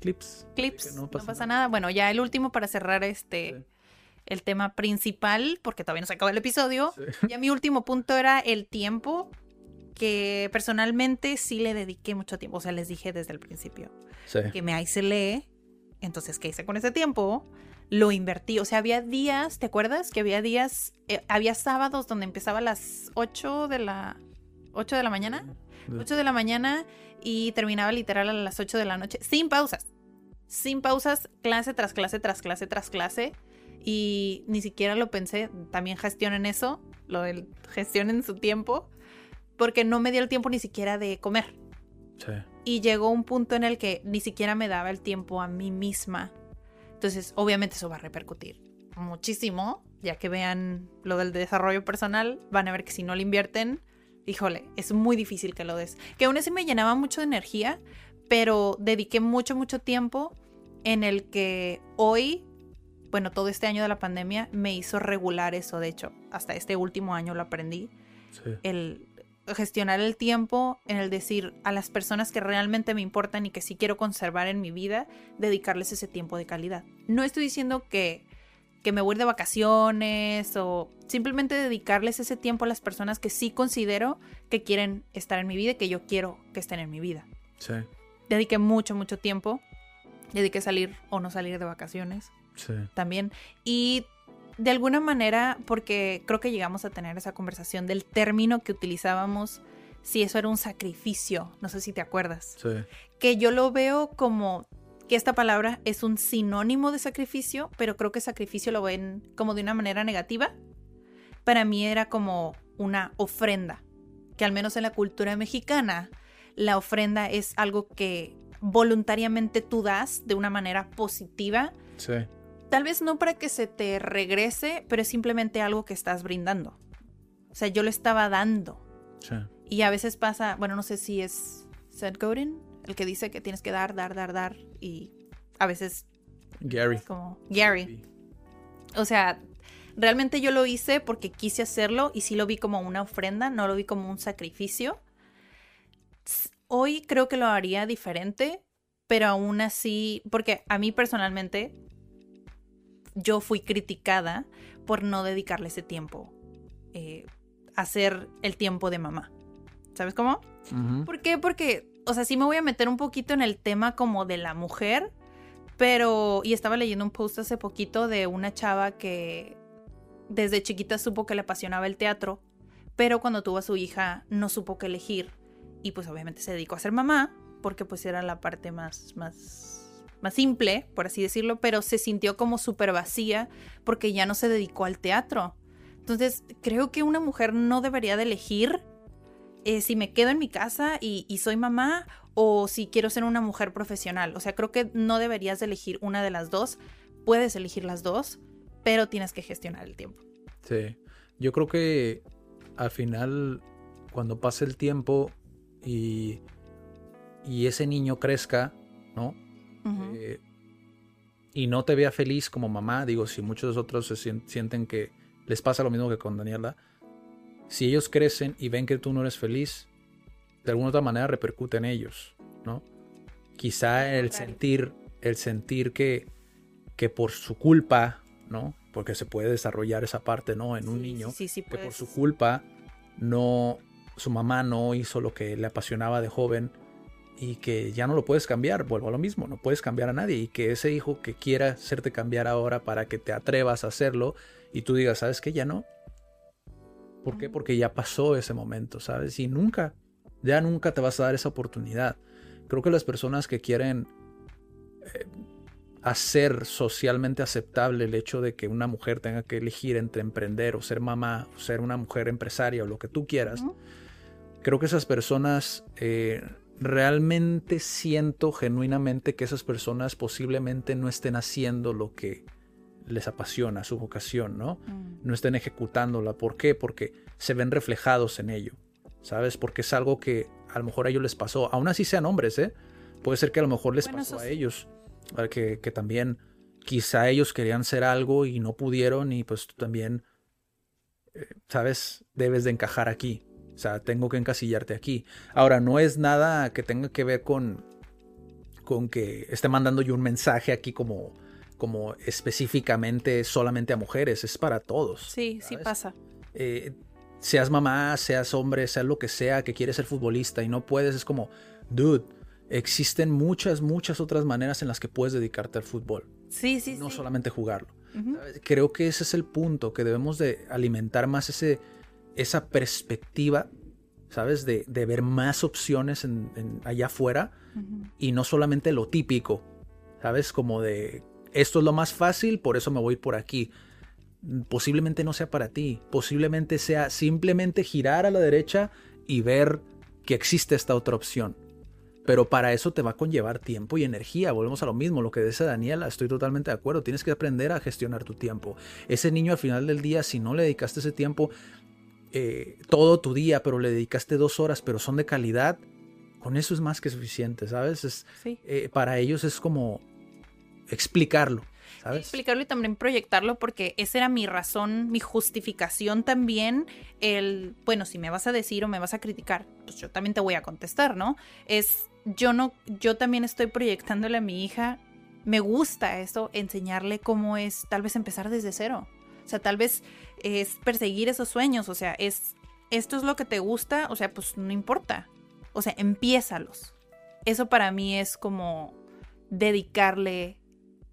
clips. clips, no no pasa, nada. Bueno, ya el último para cerrar este Sí. el tema principal, porque todavía no se acaba el episodio. Sí. Ya mi último punto era el tiempo que personalmente sí le dediqué mucho tiempo. O sea, les dije desde el principio Sí. que me aislé. Entonces, ¿qué hice con ese tiempo? Lo invertí. O sea, había días, ¿te acuerdas? Que había días, eh, había sábados donde empezaba a las 8 de la, 8 de la mañana. 8 de la mañana y terminaba literal a las 8 de la noche, sin pausas. Sin pausas, clase tras clase, tras clase, tras clase. Y ni siquiera lo pensé, también gestionen eso, lo del gestionen su tiempo, porque no me dio el tiempo ni siquiera de comer. Sí. Y llegó un punto en el que ni siquiera me daba el tiempo a mí misma. Entonces, obviamente eso va a repercutir muchísimo, ya que vean lo del desarrollo personal, van a ver que si no le invierten, híjole, es muy difícil que lo des. Que aún así me llenaba mucho de energía, pero dediqué mucho, mucho tiempo en el que hoy, bueno, todo este año de la pandemia me hizo regular eso, de hecho, hasta este último año lo aprendí Sí. el gestionar el tiempo, en el decir a las personas que realmente me importan y que sí quiero conservar en mi vida, dedicarles ese tiempo de calidad. No estoy diciendo que, que me voy de vacaciones o simplemente dedicarles ese tiempo a las personas que sí considero que quieren estar en mi vida y que yo quiero que estén en mi vida. Sí. Dediqué mucho, mucho tiempo. Dediqué salir o no salir de vacaciones Sí. también. Y de alguna manera, porque creo que llegamos a tener esa conversación del término que utilizábamos, si eso era un sacrificio, no sé si te acuerdas, Sí. que yo lo veo como que esta palabra es un sinónimo de sacrificio, pero creo que sacrificio lo ven como de una manera negativa. Para mí era como una ofrenda, que al menos en la cultura mexicana, la ofrenda es algo que voluntariamente tú das de una manera positiva Sí. Tal vez no para que se te regrese, pero es simplemente algo que estás brindando. O sea, yo lo estaba dando. Sí. Y a veces pasa, bueno, no sé si es Seth Godin, el que dice que tienes que dar, dar, dar, dar. Y a veces Gary. como Gary. O sea, realmente yo lo hice porque quise hacerlo y sí lo vi como una ofrenda, no lo vi como un sacrificio. Hoy creo que lo haría diferente, pero aún así, porque a mí personalmente yo fui criticada por no dedicarle ese tiempo eh, a hacer el tiempo de mamá. ¿Sabes cómo? Ujú. ¿Por qué? Porque, o sea, sí me voy a meter un poquito en el tema como de la mujer, pero, y estaba leyendo un post hace poquito de una chava que desde chiquita supo que le apasionaba el teatro, pero cuando tuvo a su hija no supo qué elegir y pues obviamente se dedicó a ser mamá porque pues era la parte más, más más simple, por así decirlo, pero se sintió como súper vacía porque ya no se dedicó al teatro. Entonces, creo que una mujer no debería de elegir eh, si me quedo en mi casa y, y, soy mamá o si quiero ser una mujer profesional. O sea, creo que no deberías de elegir una de las dos. Puedes elegir las dos, pero tienes que gestionar el tiempo. Sí, yo creo que al final, cuando pase el tiempo y, y ese niño crezca, ¿no? Eh, y no te vea feliz como mamá, digo, si muchos otros se sienten que les pasa lo mismo que con Daniela, si ellos crecen y ven que tú no eres feliz, de alguna otra manera repercute en ellos, ¿no? Quizá el sentir, el sentir que, que por su culpa, ¿no? Porque se puede desarrollar esa parte, ¿no? En un niño, que por su culpa no, su mamá no hizo lo que le apasionaba de joven, y que ya no lo puedes cambiar, vuelvo a lo mismo, no puedes cambiar a nadie y que ese hijo que quiera hacerte cambiar ahora para que te atrevas a hacerlo y tú digas, ¿sabes qué? Ya no. ¿Por qué? Porque ya pasó ese momento, ¿sabes? Y nunca, ya nunca te vas a dar esa oportunidad. Creo que las personas que quieren eh, hacer socialmente aceptable el hecho de que una mujer tenga que elegir entre emprender o ser mamá o ser una mujer empresaria o lo que tú quieras, creo que esas personas... Eh, realmente siento genuinamente que esas personas posiblemente no estén haciendo lo que les apasiona, su vocación, ¿no? Mm. No estén ejecutándola. ¿Por qué? Porque se ven reflejados en ello, ¿sabes? Porque es algo que a lo mejor a ellos les pasó, aún así sean hombres, ¿eh? Puede ser que a lo mejor les pasó a ellos, que, que también quizá ellos querían ser algo y no pudieron y pues tú también, eh, ¿sabes? Debes de encajar aquí, o sea, tengo que encasillarte aquí. Ahora, no es nada que tenga que ver con, con que esté mandando yo un mensaje aquí como, como específicamente solamente a mujeres, es para todos. Sí, sí pasa. Eh, seas mamá, seas hombre, seas lo que sea, que quieres ser futbolista y no puedes, es como, dude, existen muchas, muchas otras maneras en las que puedes dedicarte al fútbol. Sí, sí, no solamente jugarlo. Creo que ese es el punto, que debemos de alimentar más ese esa perspectiva, ¿sabes? De, ver más opciones en, allá afuera y no solamente lo típico, ¿sabes? Como de, esto es lo más fácil, por eso me voy por aquí. Posiblemente no sea para ti, posiblemente sea simplemente girar a la derecha y ver que existe esta otra opción. Pero para eso te va a conllevar tiempo y energía. Volvemos a lo mismo, lo que dice Daniela, estoy totalmente de acuerdo. Tienes que aprender a gestionar tu tiempo. Ese niño al final del día, si no le dedicaste ese tiempo, eh, todo tu día, pero le dedicaste dos horas, pero son de calidad, con eso es más que suficiente, ¿sabes? Es, eh, para ellos es como explicarlo. ¿sabes? Explicarlo y también proyectarlo porque esa era mi razón, mi justificación también, el, bueno, si me vas a decir o me vas a criticar, pues yo también te voy a contestar, ¿no? Es, yo no, yo también estoy proyectándole a mi hija, me gusta eso, enseñarle cómo es tal vez empezar desde cero. O sea, tal vez es perseguir esos sueños, o sea, es esto es lo que te gusta, o sea, pues no importa. O sea, empiézalos. Eso para mí es como dedicarle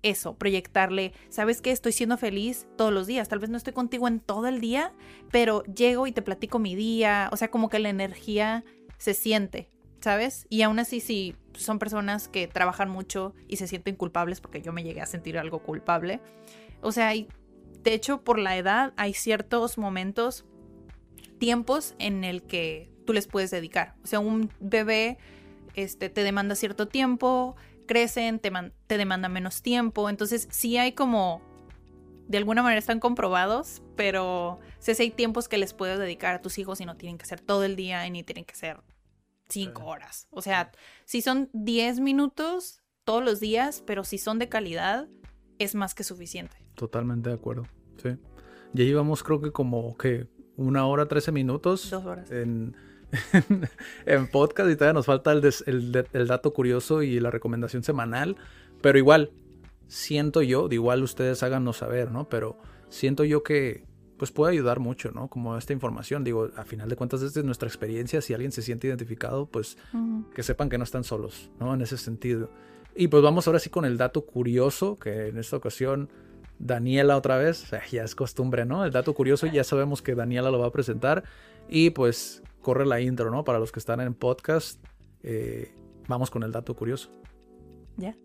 eso, proyectarle, ¿sabes qué? Estoy siendo feliz todos los días. Tal vez no estoy contigo en todo el día, pero llego y te platico mi día. O sea, como que la energía se siente, ¿sabes? Y aún así, si son personas que trabajan mucho y se sienten culpables, porque yo me llegué a sentir algo culpable. O sea, hay de hecho, por la edad hay ciertos momentos, tiempos en el que tú les puedes dedicar. O sea, un bebé este, te demanda cierto tiempo, crecen, te, te demanda menos tiempo. Entonces, sí hay como, de alguna manera están comprobados, pero sí hay tiempos que les puedes dedicar a tus hijos y no tienen que ser todo el día y ni tienen que ser cinco horas. O sea, si son 10 minutos todos los días, pero si son de calidad, es más que suficiente. Totalmente de acuerdo. Sí. Ya llevamos creo que como que una hora, trece minutos. Dos horas. En, <laughs> en podcast y todavía nos falta el, el, dato curioso y la recomendación semanal. Pero igual, siento yo, de igual ustedes háganos saber, ¿no? Pero siento yo que pues puede ayudar mucho, ¿no? Como esta información, digo, a final de cuentas desde nuestra experiencia, si alguien se siente identificado, pues que sepan que no están solos, ¿no? En ese sentido. Y pues vamos ahora sí con el dato curioso, que en esta ocasión Daniela otra vez, ya es costumbre, ¿no? El dato curioso, ya sabemos que Daniela lo va a presentar y pues corre la intro, ¿no? Para los que están en podcast, eh, vamos con el dato curioso. Ya.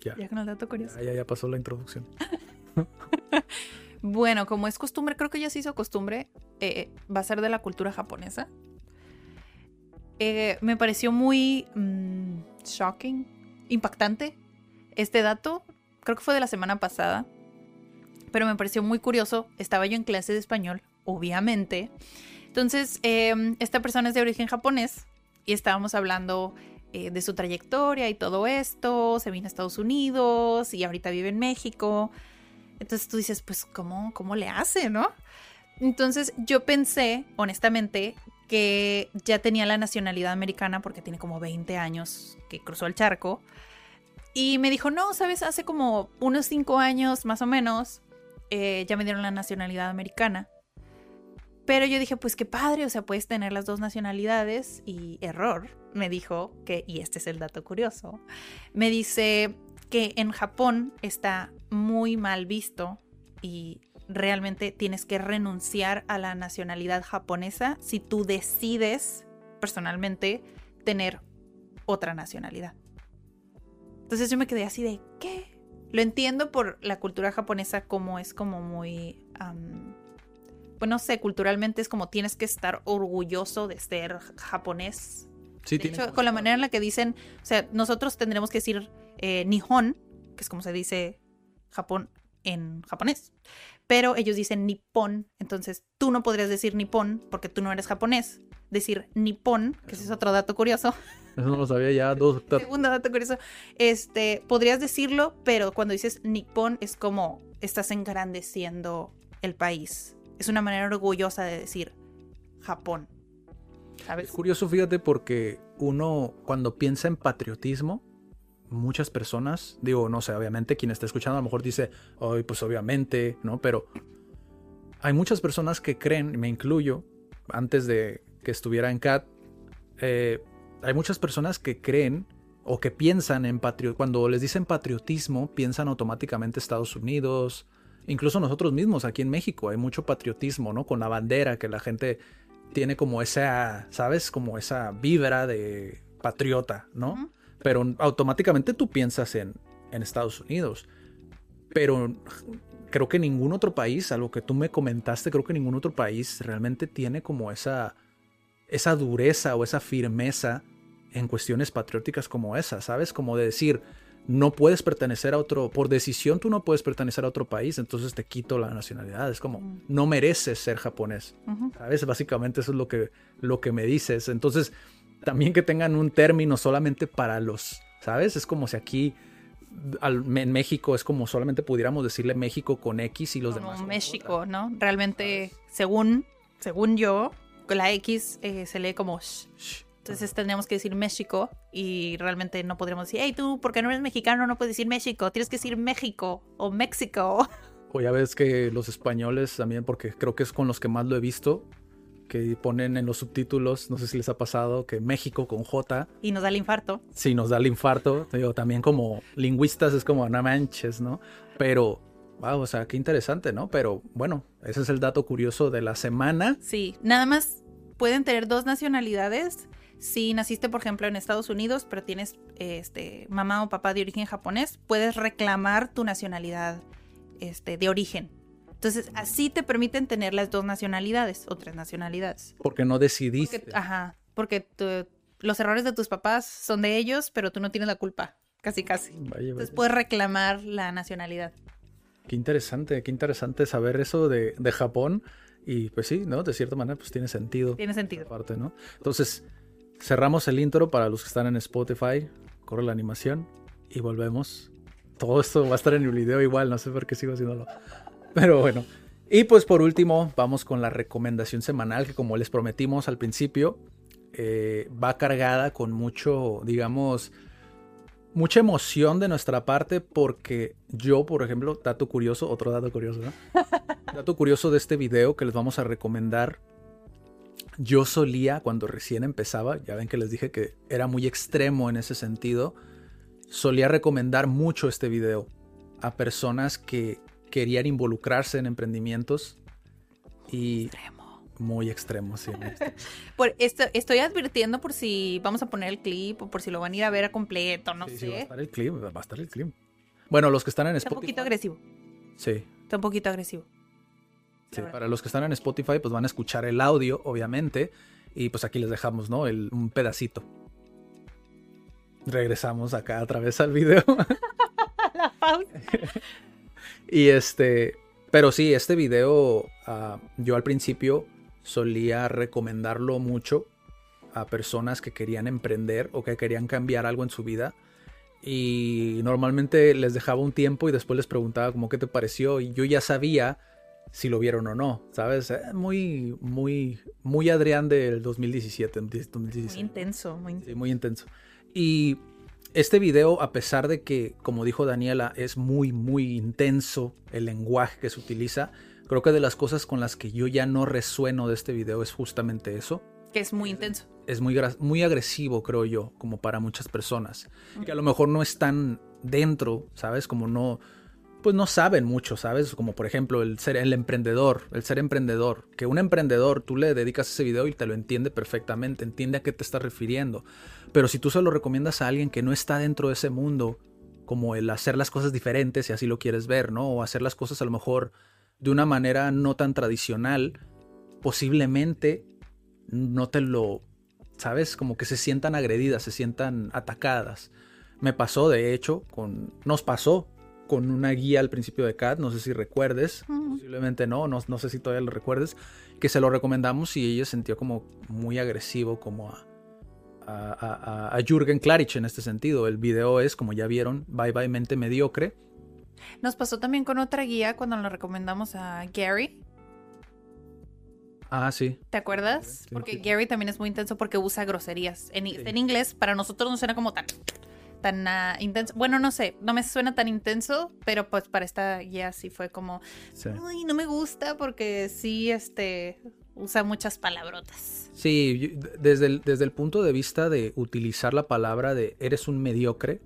Ya. Ya con el dato curioso. Ya, ya, pasó la introducción. <laughs> bueno, como es costumbre, creo que ya se hizo costumbre, eh, va a ser de la cultura japonesa. Eh, me pareció muy mm, shocking, impactante este dato. Creo que fue de la semana pasada, pero me pareció muy curioso. Estaba yo en clase de español, obviamente. Entonces, em, esta persona es de origen japonés y estábamos hablando eh, de su trayectoria y todo esto. Se vino a Estados Unidos y ahorita vive en México. Entonces tú dices, pues, ¿cómo, cómo le hace, no? Entonces yo pensé, honestamente, que ya tenía la nacionalidad americana porque tiene como 20 años que cruzó el charco. Y me dijo, no, sabes, hace como unos 5 años más o menos, eh, ya me dieron la nacionalidad americana. Pero yo dije, pues qué padre, o sea, puedes tener las dos nacionalidades y error. Me dijo que, y este es el dato curioso, me dice que en Japón está muy mal visto y realmente tienes que renunciar a la nacionalidad japonesa si tú decides personalmente tener otra nacionalidad. Entonces yo me quedé así de, ¿qué? Lo entiendo por la cultura japonesa como es como muy... pues no sé, culturalmente es como tienes que estar orgulloso de ser japonés. Sí, de hecho, con la manera en la que dicen, o sea, nosotros tendremos que decir eh, Nihon, que es como se dice Japón en japonés pero ellos dicen nipón, entonces tú no podrías decir nipón porque tú no eres japonés. Decir nipón, que ese es otro dato curioso. Eso no lo sabía ya. Dos Segundo dato curioso. Este, podrías decirlo, pero cuando dices nipón es como estás engrandeciendo el país. Es una manera orgullosa de decir Japón. Es curioso, fíjate, porque uno cuando piensa en patriotismo, muchas personas, digo, no sé, obviamente quien está escuchando a lo mejor dice, ay, pues obviamente, ¿no? Pero hay muchas personas que creen, me incluyo, antes de que estuviera en CAT, eh, hay muchas personas que creen o que piensan en patriotismo, cuando les dicen patriotismo, piensan automáticamente Estados Unidos, incluso nosotros mismos aquí en México, hay mucho patriotismo, ¿no? Con la bandera, que la gente tiene como esa, ¿sabes? Como esa vibra de patriota, ¿no? pero automáticamente tú piensas en, Estados Unidos. Pero creo que ningún otro país, a lo que tú me comentaste, creo que ningún otro país realmente tiene como esa, esa dureza o esa firmeza en cuestiones patrióticas como esa, ¿sabes? Como de decir, no puedes pertenecer a otro, por decisión tú no puedes pertenecer a otro país, entonces te quito la nacionalidad. Es como, no mereces ser japonés, ¿sabes? Básicamente eso es lo que, lo que me dices. Entonces, también que tengan un término solamente para los, ¿sabes? Es como si aquí en México es como solamente pudiéramos decirle México con X y los demás. México, ¿no? Realmente, según, según yo, la X eh, se lee como sh. Entonces tendríamos que decir México y realmente no podríamos decir, hey, tú, porque no eres mexicano, no puedes decir México, tienes que decir México o México. <laughs> O ya ves que los españoles también, porque creo que es con los que más lo he visto, que ponen en los subtítulos, no sé si les ha pasado, que México con J. Y nos da el infarto. Sí, nos da el infarto. Digo, también como lingüistas es como, no manches, ¿no? Pero, wow, o sea, qué interesante, ¿no? Pero bueno, ese es el dato curioso de la semana. Sí, nada más pueden tener dos nacionalidades. Si naciste, por ejemplo, en Estados Unidos, pero tienes este, mamá o papá de origen japonés, puedes reclamar tu nacionalidad este, de origen. Entonces, así te permiten tener las dos nacionalidades o tres nacionalidades. Porque no decidiste. ajá, porque los errores de tus papás son de ellos, pero tú no tienes la culpa, casi casi. Entonces puedes reclamar la nacionalidad. Qué interesante, qué interesante saber eso de, de, Japón. Y pues sí, ¿no? De cierta manera, pues tiene sentido. Tiene sentido. Parte, ¿no? Entonces, cerramos el intro para los que están en Spotify. Corre la animación y volvemos. Todo esto va a estar en el video igual, no sé por qué sigo haciéndolo. Pero bueno. Y pues por último, vamos con la recomendación semanal que como les prometimos al principio, eh, va cargada con mucho, digamos, mucha emoción de nuestra parte porque yo, por ejemplo, dato curioso, otro dato curioso, ¿no? <laughs> dato curioso de este video que les vamos a recomendar. Yo solía, cuando recién empezaba, ya ven que les dije que era muy extremo en ese sentido, solía recomendar mucho este video a personas que querían involucrarse en emprendimientos y extremo. Muy extremo, sí. <laughs> por esto, estoy advirtiendo por si vamos a poner el clip o por si lo van a ir a ver a completo, no sé. Sí, va a estar el clip, va a estar el clip. Bueno, los que están en Está un Spotify. poquito agresivo. Sí. Está un poquito agresivo. Sí, para los que están en Spotify, pues van a escuchar el audio, obviamente. Y pues aquí les dejamos, ¿no? El, un pedacito. Regresamos acá otra vez al video. <laughs> La pausa. <laughs> y este. Pero sí, este video ah, yo al principio solía recomendarlo mucho a personas que querían emprender o que querían cambiar algo en su vida. Y normalmente les dejaba un tiempo y después les preguntaba como qué te pareció. Y yo ya sabía si lo vieron o no, ¿sabes? Eh, Muy, muy, muy Adrián del 2017. 2016. Muy intenso, muy intenso. Sí, muy intenso. Y este video, a pesar de que, como dijo Daniela, es muy, muy intenso el lenguaje que se utiliza, creo que de las cosas con las que yo ya no resueno de este video es justamente eso. Que es muy intenso. Es muy, muy agresivo, creo yo, como para muchas personas. Que a lo mejor no están dentro, ¿sabes? Como no, pues no saben mucho, ¿sabes? Como por ejemplo el ser el emprendedor, el ser emprendedor. Que un emprendedor, tú le dedicas ese video y te lo entiende perfectamente, entiende a qué te estás refiriendo. Pero si tú se lo recomiendas a alguien que no está dentro de ese mundo, como el hacer las cosas diferentes, si así lo quieres ver, ¿no? O hacer las cosas a lo mejor de una manera no tan tradicional, posiblemente no te lo, ¿sabes? Como que se sientan agredidas, se sientan atacadas. Me pasó, de hecho, con, nos pasó con una guía al principio de CAD, no sé si recuerdes, posiblemente no, no, no sé si todavía lo recuerdes, que se lo recomendamos y ella sintió como muy agresivo como a, a, a- a Jürgen Klarich en este sentido. El video es, como ya vieron, Bye Bye Mente Mediocre. Nos pasó también con otra guía cuando le recomendamos a Gary. Ah, sí. ¿Te acuerdas? Sí, Porque sí. Gary también es muy intenso porque usa groserías. En, Sí. en inglés, para nosotros no suena como tan, tan ah, intenso. Bueno, no sé, no me suena tan intenso, pero pues para esta guía sí fue como, uy, no me gusta porque sí, este, usa muchas palabrotas. Sí, yo- desde el, desde el punto de vista de utilizar la palabra de eres un mediocre,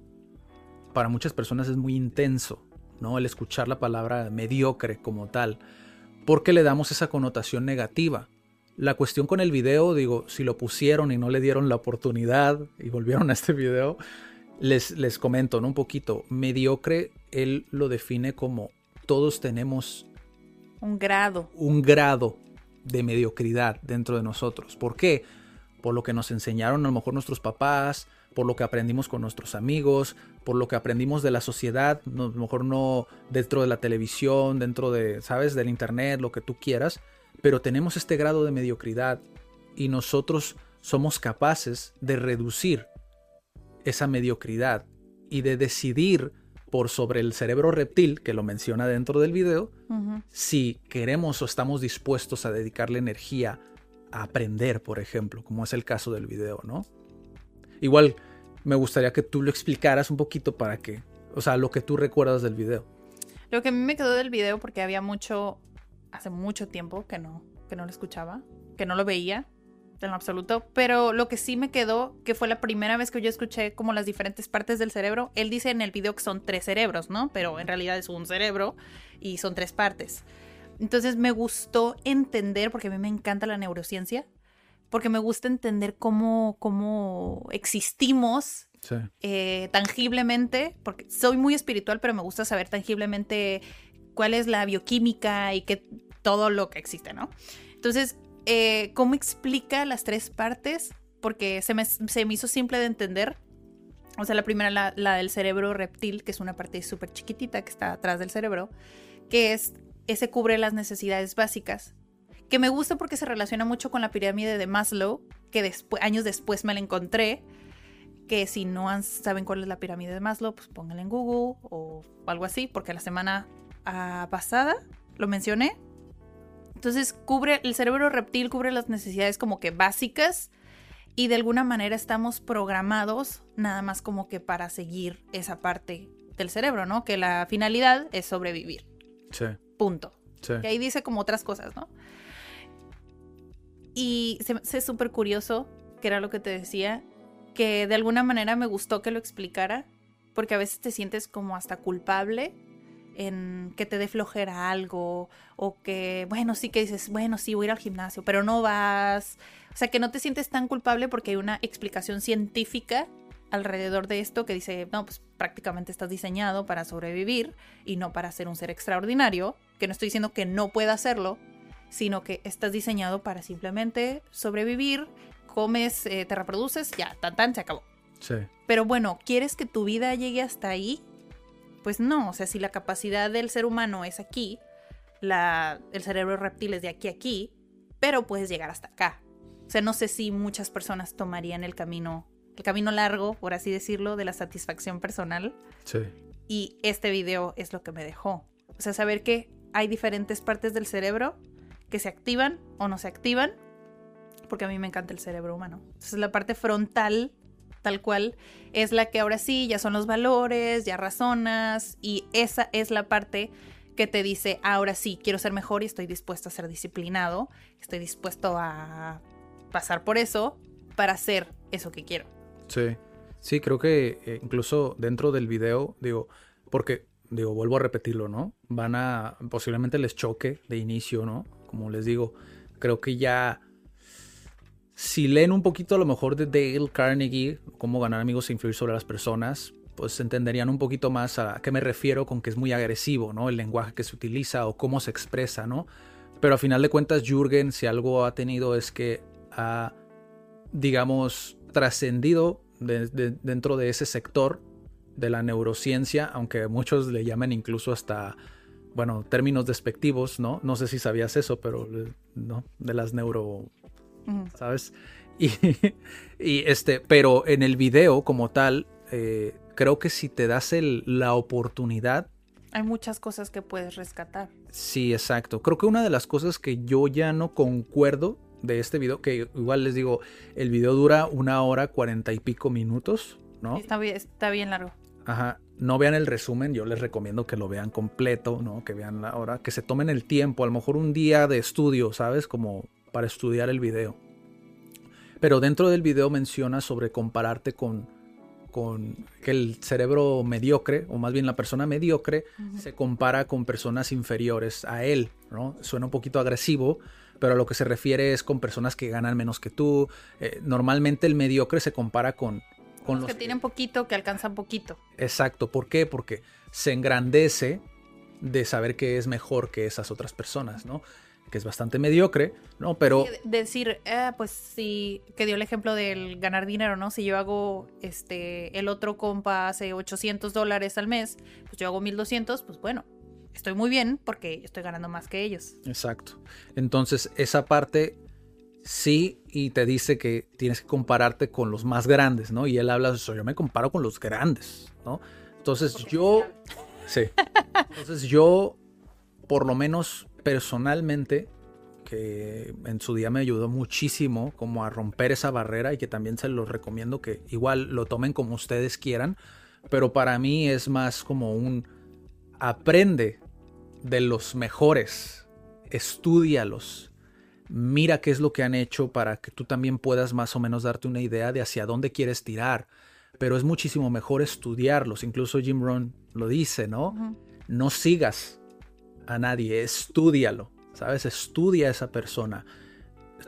para muchas personas es muy intenso, ¿no? El escuchar la palabra mediocre como tal, porque le damos esa connotación negativa. La cuestión con el video, digo, si lo pusieron y no le dieron la oportunidad y volvieron a este video, les, les comento, ¿no? Un poquito. Mediocre, él lo define como todos tenemos Un grado. un grado de mediocridad dentro de nosotros. ¿Por qué? Por lo que nos enseñaron a lo mejor nuestros papás, por lo que aprendimos con nuestros amigos, por lo que aprendimos de la sociedad, no- a lo mejor no dentro de la televisión, dentro de, ¿sabes?, del internet, lo que tú quieras, pero tenemos este grado de mediocridad y nosotros somos capaces de reducir esa mediocridad y de decidir por sobre el cerebro reptil, que lo menciona dentro del video, si queremos o estamos dispuestos a dedicarle energía a aprender, por ejemplo, como es el caso del video, ¿no? Igual me gustaría que tú lo explicaras un poquito para que, o sea, lo que tú recuerdas del video. Lo que a mí me quedó del video, porque había mucho, hace mucho tiempo que no, que no lo escuchaba, que no lo veía en absoluto, pero lo que sí me quedó, que fue la primera vez que yo escuché como las diferentes partes del cerebro, él dice en el video que son tres cerebros, ¿no? Pero en realidad es un cerebro y son tres partes. Entonces me gustó entender, porque a mí me encanta la neurociencia, porque me gusta entender cómo, cómo existimos Sí. eh, tangiblemente, porque soy muy espiritual, pero me gusta saber tangiblemente cuál es la bioquímica y qué, todo lo que existe, ¿no? Entonces, eh, ¿cómo explica las tres partes? Porque se me, se me hizo simple de entender. O sea, la primera, la, la del cerebro reptil, que es una parte súper chiquitita que está atrás del cerebro, que es, ese cubre las necesidades básicas, que me gusta porque se relaciona mucho con la pirámide de Maslow, que después, años después me la encontré, que si no han- saben cuál es la pirámide de Maslow, pues pónganla en Google o algo así, porque la semana ah, pasada lo mencioné. Entonces cubre, el cerebro reptil cubre las necesidades como que básicas y de alguna manera estamos programados nada más como que para seguir esa parte del cerebro, ¿no? Que la finalidad es sobrevivir, Sí. punto. Sí. Y ahí dice como otras cosas, ¿no? Y se hace súper curioso, que era lo que te decía, que de alguna manera me gustó que lo explicara, porque a veces te sientes como hasta culpable en que te dé flojera algo, o que, bueno, sí que dices, bueno, sí, voy a ir al gimnasio, pero no vas. O sea, que no te sientes tan culpable porque hay una explicación científica alrededor de esto que dice, no, pues prácticamente estás diseñado para sobrevivir y no para ser un ser extraordinario, que no estoy diciendo que no pueda hacerlo, sino que estás diseñado para simplemente sobrevivir, comes, eh, te reproduces, ya, tan tan, se acabó. Sí. Pero bueno, ¿quieres que tu vida llegue hasta ahí? Pues no, o sea, si la capacidad del ser humano es aquí, la, el cerebro reptil es de aquí a aquí, pero puedes llegar hasta acá. O sea, no sé si muchas personas tomarían el camino, el camino largo, por así decirlo, de la satisfacción personal. Sí. Y este video es lo que me dejó. O sea, saber que hay diferentes partes del cerebro que se activan o no se activan, porque a mí me encanta el cerebro humano. Entonces la parte frontal, tal cual, es la que ahora sí, ya son los valores, ya razonas, y esa es la parte que te dice, ahora sí, quiero ser mejor y estoy dispuesto a ser disciplinado, estoy dispuesto a pasar por eso para hacer eso que quiero. Sí, sí, creo que eh, incluso dentro del video, digo, porque, digo, vuelvo a repetirlo, ¿no? Van a, posiblemente les choque de inicio, ¿no? Como les digo, creo que ya, si leen un poquito a lo mejor de Dale Carnegie, cómo ganar amigos e influir sobre las personas, pues entenderían un poquito más a qué me refiero con que es muy agresivo, ¿no? El lenguaje que se utiliza o cómo se expresa, ¿no? Pero a final de cuentas, Jürgen, si algo ha tenido es que ha, digamos, trascendido dentro de ese sector de la neurociencia, aunque muchos le llamen incluso hasta, bueno, términos despectivos, ¿no? No sé si sabías eso, pero, ¿no? De las neuro, ¿sabes? Y, <laughs> y, este, pero en el video como tal, eh, creo que si te das el, la oportunidad... Hay muchas cosas que puedes rescatar. Sí, exacto. Creo que una de las cosas que yo ya no concuerdo de este video, que igual les digo, el video dura una hora cuarenta y pico minutos, ¿no? Está bien, está bien largo. Ajá. No vean el resumen, yo les recomiendo que lo vean completo, ¿no? Que vean la hora, que se tomen el tiempo, a lo mejor un día de estudio, ¿sabes? Como para estudiar el video. Pero dentro del video menciona sobre compararte con, con que el cerebro mediocre, o más bien la persona mediocre, se compara con personas inferiores a él, ¿no? Suena un poquito agresivo, pero a lo que se refiere es con personas que ganan menos que tú. Eh, normalmente el mediocre se compara con... con los, que, tienen poquito, que alcanzan poquito. Exacto, ¿por qué? Porque se engrandece de saber que es mejor que esas otras personas, ¿no? que es bastante mediocre, ¿no? Pero... Decir, eh, pues sí, que dio el ejemplo del ganar dinero, ¿no? Si yo hago, este, el otro compa hace 800 dólares al mes, pues yo hago 1200, pues bueno, estoy muy bien porque estoy ganando más que ellos. Exacto. Entonces, esa parte sí y te dice que tienes que compararte con los más grandes, ¿no? Y él habla de eso, yo me comparo con los grandes, ¿no? Entonces yo... Sí. Entonces yo, por lo menos personalmente, que en su día me ayudó muchísimo como a romper esa barrera y que también se los recomiendo que igual lo tomen como ustedes quieran, pero para mí es más como un aprende de los mejores, estudialos, mira qué es lo que han hecho para que tú también puedas más o menos darte una idea de hacia dónde quieres tirar, pero es muchísimo mejor estudiarlos, incluso Jim Rohn lo dice, ¿no? No sigas a nadie, estudialo, ¿sabes? Estudia a esa persona,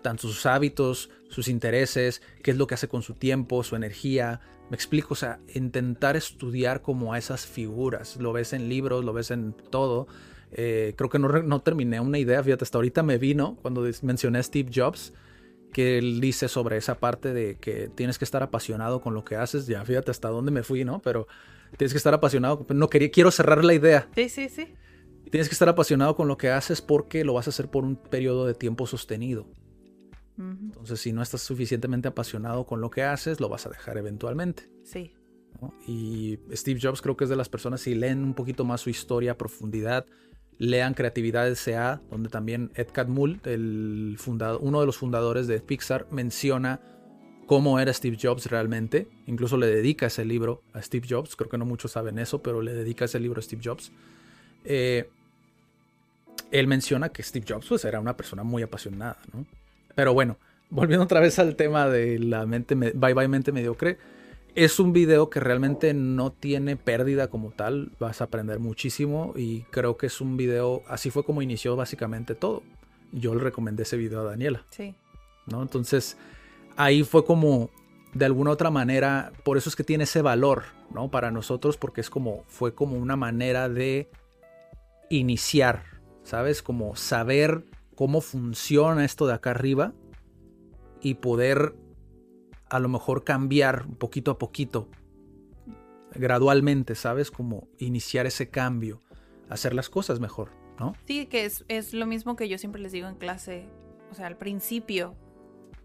tanto sus hábitos, sus intereses, qué es lo que hace con su tiempo, su energía. Me explico, o sea, intentar estudiar como a esas figuras. Lo ves en libros, lo ves en todo. Eh, creo que no, no, terminé una idea, fíjate, hasta ahorita me vino cuando mencioné a Steve Jobs, que él dice sobre esa parte de que tienes que estar apasionado con lo que haces. Ya fíjate hasta dónde me fui, ¿no? Pero tienes que estar apasionado. No quería, quiero cerrar la idea. Sí, sí, sí. Tienes que estar apasionado con lo que haces porque lo vas a hacer por un periodo de tiempo sostenido. Entonces, si no estás suficientemente apasionado con lo que haces, lo vas a dejar eventualmente. Sí. Y Steve Jobs creo que es de las personas, si leen un poquito más su historia a profundidad, lean Creatividad S.A., donde también Ed Catmull, el fundador, uno de los fundadores de Pixar, menciona cómo era Steve Jobs realmente. Incluso le dedica ese libro a Steve Jobs. Creo que no muchos saben eso, pero le dedica ese libro a Steve Jobs. Eh, él menciona que Steve Jobs pues, era una persona muy apasionada, ¿no? Pero bueno, volviendo otra vez al tema de la mente, bye bye mente mediocre, es un video que realmente no tiene pérdida como tal, vas a aprender muchísimo y creo que es un video, así fue como inició básicamente todo. Yo le recomendé ese video a Daniela. Sí. ¿No? Entonces, ahí fue como de alguna otra manera, por eso es que tiene ese valor, ¿no? Para nosotros, porque es como, fue como una manera de iniciar, ¿sabes? Como saber cómo funciona esto de acá arriba y poder a lo mejor cambiar poquito a poquito, gradualmente, ¿sabes? Como iniciar ese cambio, hacer las cosas mejor, ¿no? Sí, que es, es lo mismo que yo siempre les digo en clase, o sea, al principio,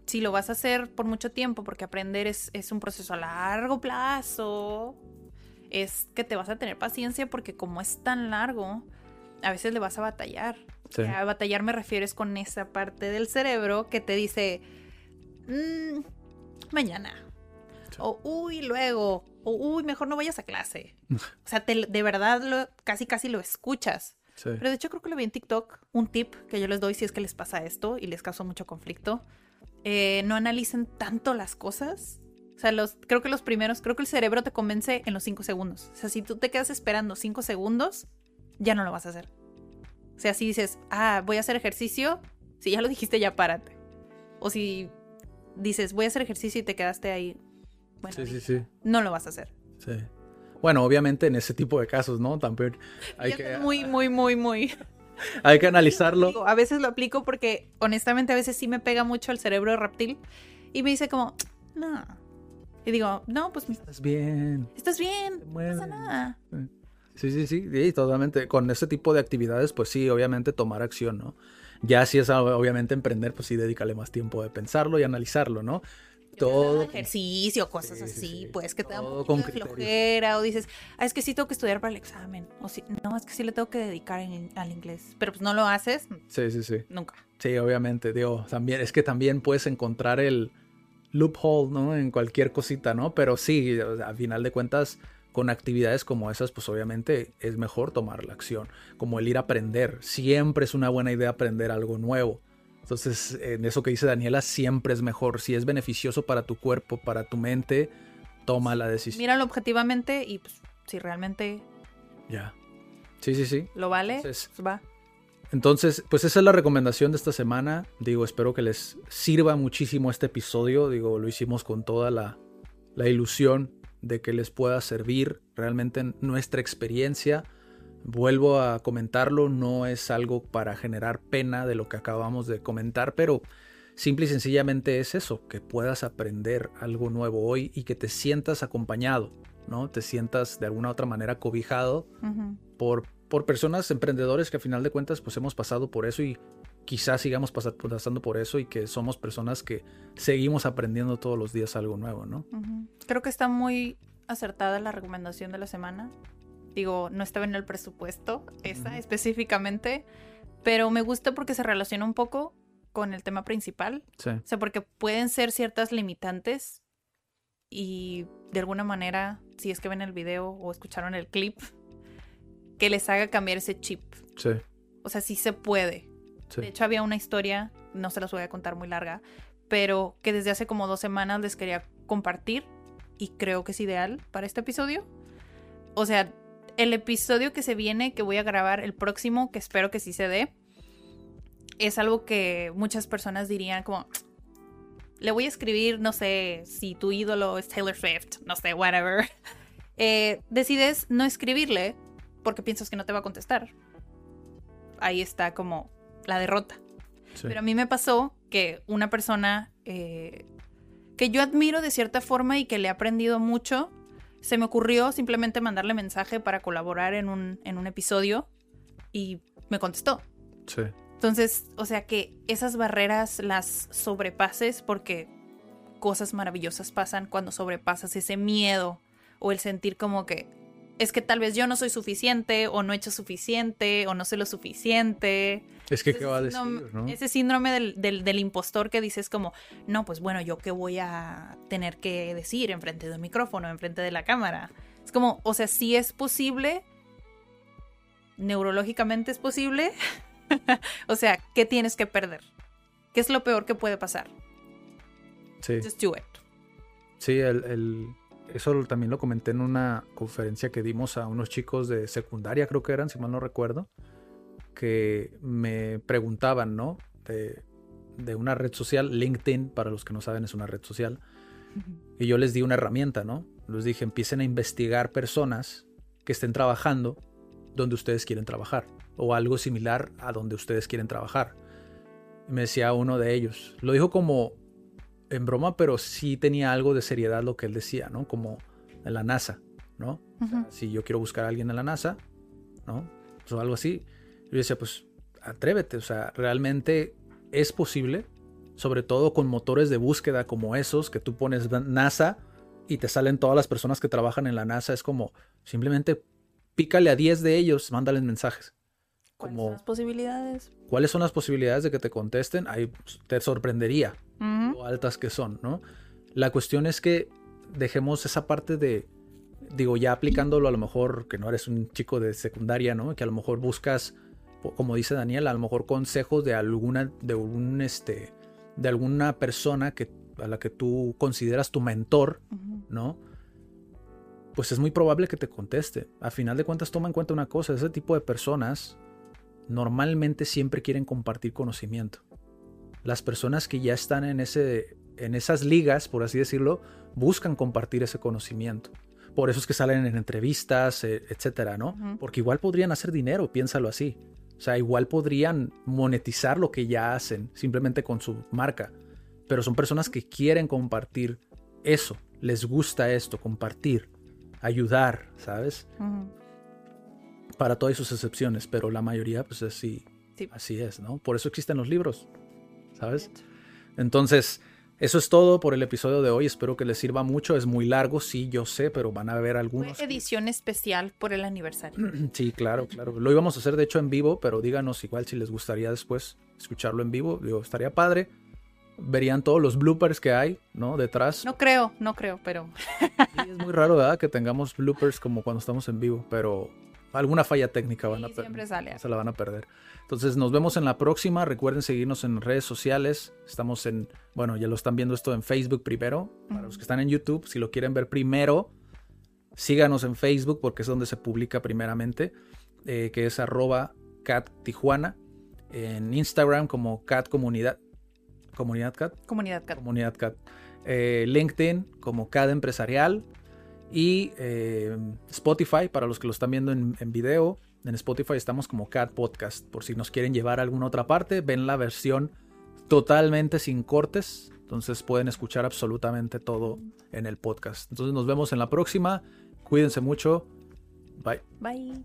si lo vas a hacer por mucho tiempo, porque aprender es, es, un proceso a largo plazo, es que te vas a tener paciencia porque como es tan largo, a veces le vas a batallar. A batallar me refieres con esa parte del cerebro que te dice, mmm, mañana. O, uy, luego. O, uy, mejor no vayas a clase. <laughs> o sea, de verdad lo, casi, casi lo escuchas. Pero de hecho creo que lo vi en TikTok. Un tip que yo les doy si es que les pasa esto y les causa mucho conflicto. Eh, no analicen tanto las cosas. O sea, los, creo que los primeros, creo que el cerebro te convence en los cinco segundos. O sea, si tú te quedas esperando cinco segundos, ya no lo vas a hacer. O sea, si dices, ah, voy a hacer ejercicio, si ya lo dijiste, ya párate. O si dices, voy a hacer ejercicio y te quedaste ahí, bueno, sí, sí, sí. no lo vas a hacer. Sí. Bueno, obviamente en ese tipo de casos, ¿no? También <laughs> hay que... Muy, muy, muy, muy... <laughs> hay que analizarlo. A veces lo aplico porque honestamente a veces sí me pega mucho el cerebro reptil y me dice como, no. Y digo, no, pues... Estás bien. Estás bien. No pasa nada. Sí, sí, sí, sí, totalmente. Con ese tipo de actividades, pues sí, obviamente tomar acción, ¿no? Ya si es obviamente emprender, pues sí, dedícale más tiempo de pensarlo y analizarlo, ¿no? Todo. Ejercicio, cosas así, pues que te da un poquito de flojera, o dices, ah, es que sí tengo que estudiar para el examen, o si, no, es que sí le tengo que dedicar al inglés, pero pues no lo haces. Sí, sí, sí. Nunca. Sí, obviamente, digo, también, es que también puedes encontrar el loophole, ¿no? En cualquier cosita, ¿no? Pero sí, a final de cuentas con actividades como esas, pues obviamente es mejor tomar la acción, como el ir a aprender. Siempre es una buena idea aprender algo nuevo. Entonces, en eso que dice Daniela, siempre es mejor. Si es beneficioso para tu cuerpo, para tu mente, toma la decisión. Míralo objetivamente y pues, si realmente... Ya. Sí, sí, sí. ¿Lo vale? Entonces, pues, va. Entonces, pues esa es la recomendación de esta semana. Digo, espero que les sirva muchísimo este episodio. Digo, lo hicimos con toda la, la ilusión de que les pueda servir realmente nuestra experiencia. Vuelvo a comentarlo, no es algo para generar pena de lo que acabamos de comentar, pero simple y sencillamente es eso, que puedas aprender algo nuevo hoy y que te sientas acompañado, ¿no? Te sientas de alguna otra manera cobijado por, por personas emprendedores que a final de cuentas pues hemos pasado por eso y quizás sigamos pasando por eso y que somos personas que seguimos aprendiendo todos los días algo nuevo, ¿no? Creo que está muy acertada la recomendación de la semana. Digo, no estaba en el presupuesto esa específicamente, pero me gusta porque se relaciona un poco con el tema principal. Sí. O sea, porque pueden ser ciertas limitantes y de alguna manera, si es que ven el video o escucharon el clip, que les haga cambiar ese chip. Sí. O sea, sí se puede. De hecho, había una historia, no se las voy a contar muy larga, pero que desde hace como dos semanas les quería compartir y creo que es ideal para este episodio. O sea, el episodio que se viene, que voy a grabar el próximo, que espero que sí se dé, es algo que muchas personas dirían como, le voy a escribir, no sé, si tu ídolo es Taylor Swift, no sé, whatever. <laughs> Eh, decides no escribirle porque piensas que no te va a contestar. Ahí está como la derrota. Pero a mí me pasó que una persona eh, que yo admiro de cierta forma y que le he aprendido mucho, se me ocurrió simplemente mandarle mensaje para colaborar en un, en un episodio y me contestó. Sí. Entonces, o sea que esas barreras las sobrepases porque cosas maravillosas pasan cuando sobrepasas ese miedo o el sentir como que es que tal vez yo no soy suficiente o no he hecho suficiente o no sé lo suficiente. Es que, ¿qué va a decir? Ese síndrome del, impostor que dices como, no, pues bueno, yo qué voy a tener que decir enfrente de un micrófono, enfrente de la cámara. Es como, o sea, sí es posible, neurológicamente es posible. <laughs> o sea, ¿qué tienes que perder? ¿Qué es lo peor que puede pasar? Sí. Just do it. Sí, el eso también lo comenté en una conferencia que dimos a unos chicos de secundaria, creo que eran, si mal no recuerdo, que me preguntaban, ¿no? De, una red social, LinkedIn, para los que no saben, es una red social. Y yo les di una herramienta, ¿no? Les dije, empiecen a investigar personas que estén trabajando donde ustedes quieren trabajar o algo similar a donde ustedes quieren trabajar. Y me decía uno de ellos, lo dijo como en broma, pero sí tenía algo de seriedad lo que él decía, ¿no? Como en la NASA, ¿no? si yo quiero buscar a alguien en la NASA, ¿no? O algo así. Yo decía, pues atrévete, o sea, realmente es posible, sobre todo con motores de búsqueda como esos, que tú pones NASA y te salen todas las personas que trabajan en la NASA, es como simplemente pícale a 10 de ellos, mándales mensajes. ¿Cuáles son las posibilidades? ¿Cuáles son las posibilidades de que te contesten? Ahí pues, te sorprendería lo altas que son, ¿no? La cuestión es que dejemos esa parte de, digo, ya aplicándolo a lo mejor que no eres un chico de secundaria, ¿no? Que a lo mejor buscas, como dice Daniel, a lo mejor consejos de alguna, de un, este, de alguna persona que, a la que tú consideras tu mentor, ¿no? Pues es muy probable que te conteste. A final de cuentas, toma en cuenta una cosa, ese tipo de personas normalmente siempre quieren compartir conocimiento. Las personas que ya están en, ese, en esas ligas, por así decirlo, buscan compartir ese conocimiento. Por eso es que salen en entrevistas, eh, etcétera, ¿no? Porque igual podrían hacer dinero, piénsalo así. O sea, igual podrían monetizar lo que ya hacen simplemente con su marca. Pero son personas que quieren compartir eso. Les gusta esto, compartir, ayudar, ¿sabes? Para todas sus excepciones, pero la mayoría, pues así, así es, ¿no? Por eso existen los libros, ¿sabes? Entonces, eso es todo por el episodio de hoy. Espero que les sirva mucho. Es muy largo, sí, yo sé, pero van a haber algunos. Fue edición especial por el aniversario. <clears throat> Sí, claro, claro. Lo íbamos a hacer de hecho en vivo, pero díganos igual si les gustaría después escucharlo en vivo. Digo, estaría padre. Verían todos los bloopers que hay, ¿no? Detrás. No creo, no creo, pero. es muy raro, ¿verdad? Que tengamos bloopers como cuando estamos en vivo, pero alguna falla técnica van a perder. Se la van a perder. Entonces nos vemos en la próxima. Recuerden seguirnos en redes sociales. Estamos en, bueno, ya lo están viendo esto en Facebook primero. Para los que están en YouTube, si lo quieren ver primero, síganos en Facebook porque es donde se publica primeramente, eh, que es arroba cat tijuana. En Instagram como cat comunidad. Comunidad cat. Comunidad cat. Comunidad cat. Eh, LinkedIn como cat empresarial y eh, Spotify para los que lo están viendo en, en, video. En Spotify estamos como Cat Podcast. Por si nos quieren llevar a alguna otra parte, ven la versión totalmente sin cortes. Entonces pueden escuchar absolutamente todo en el podcast. Entonces nos vemos en la próxima. Cuídense mucho. Bye. Bye.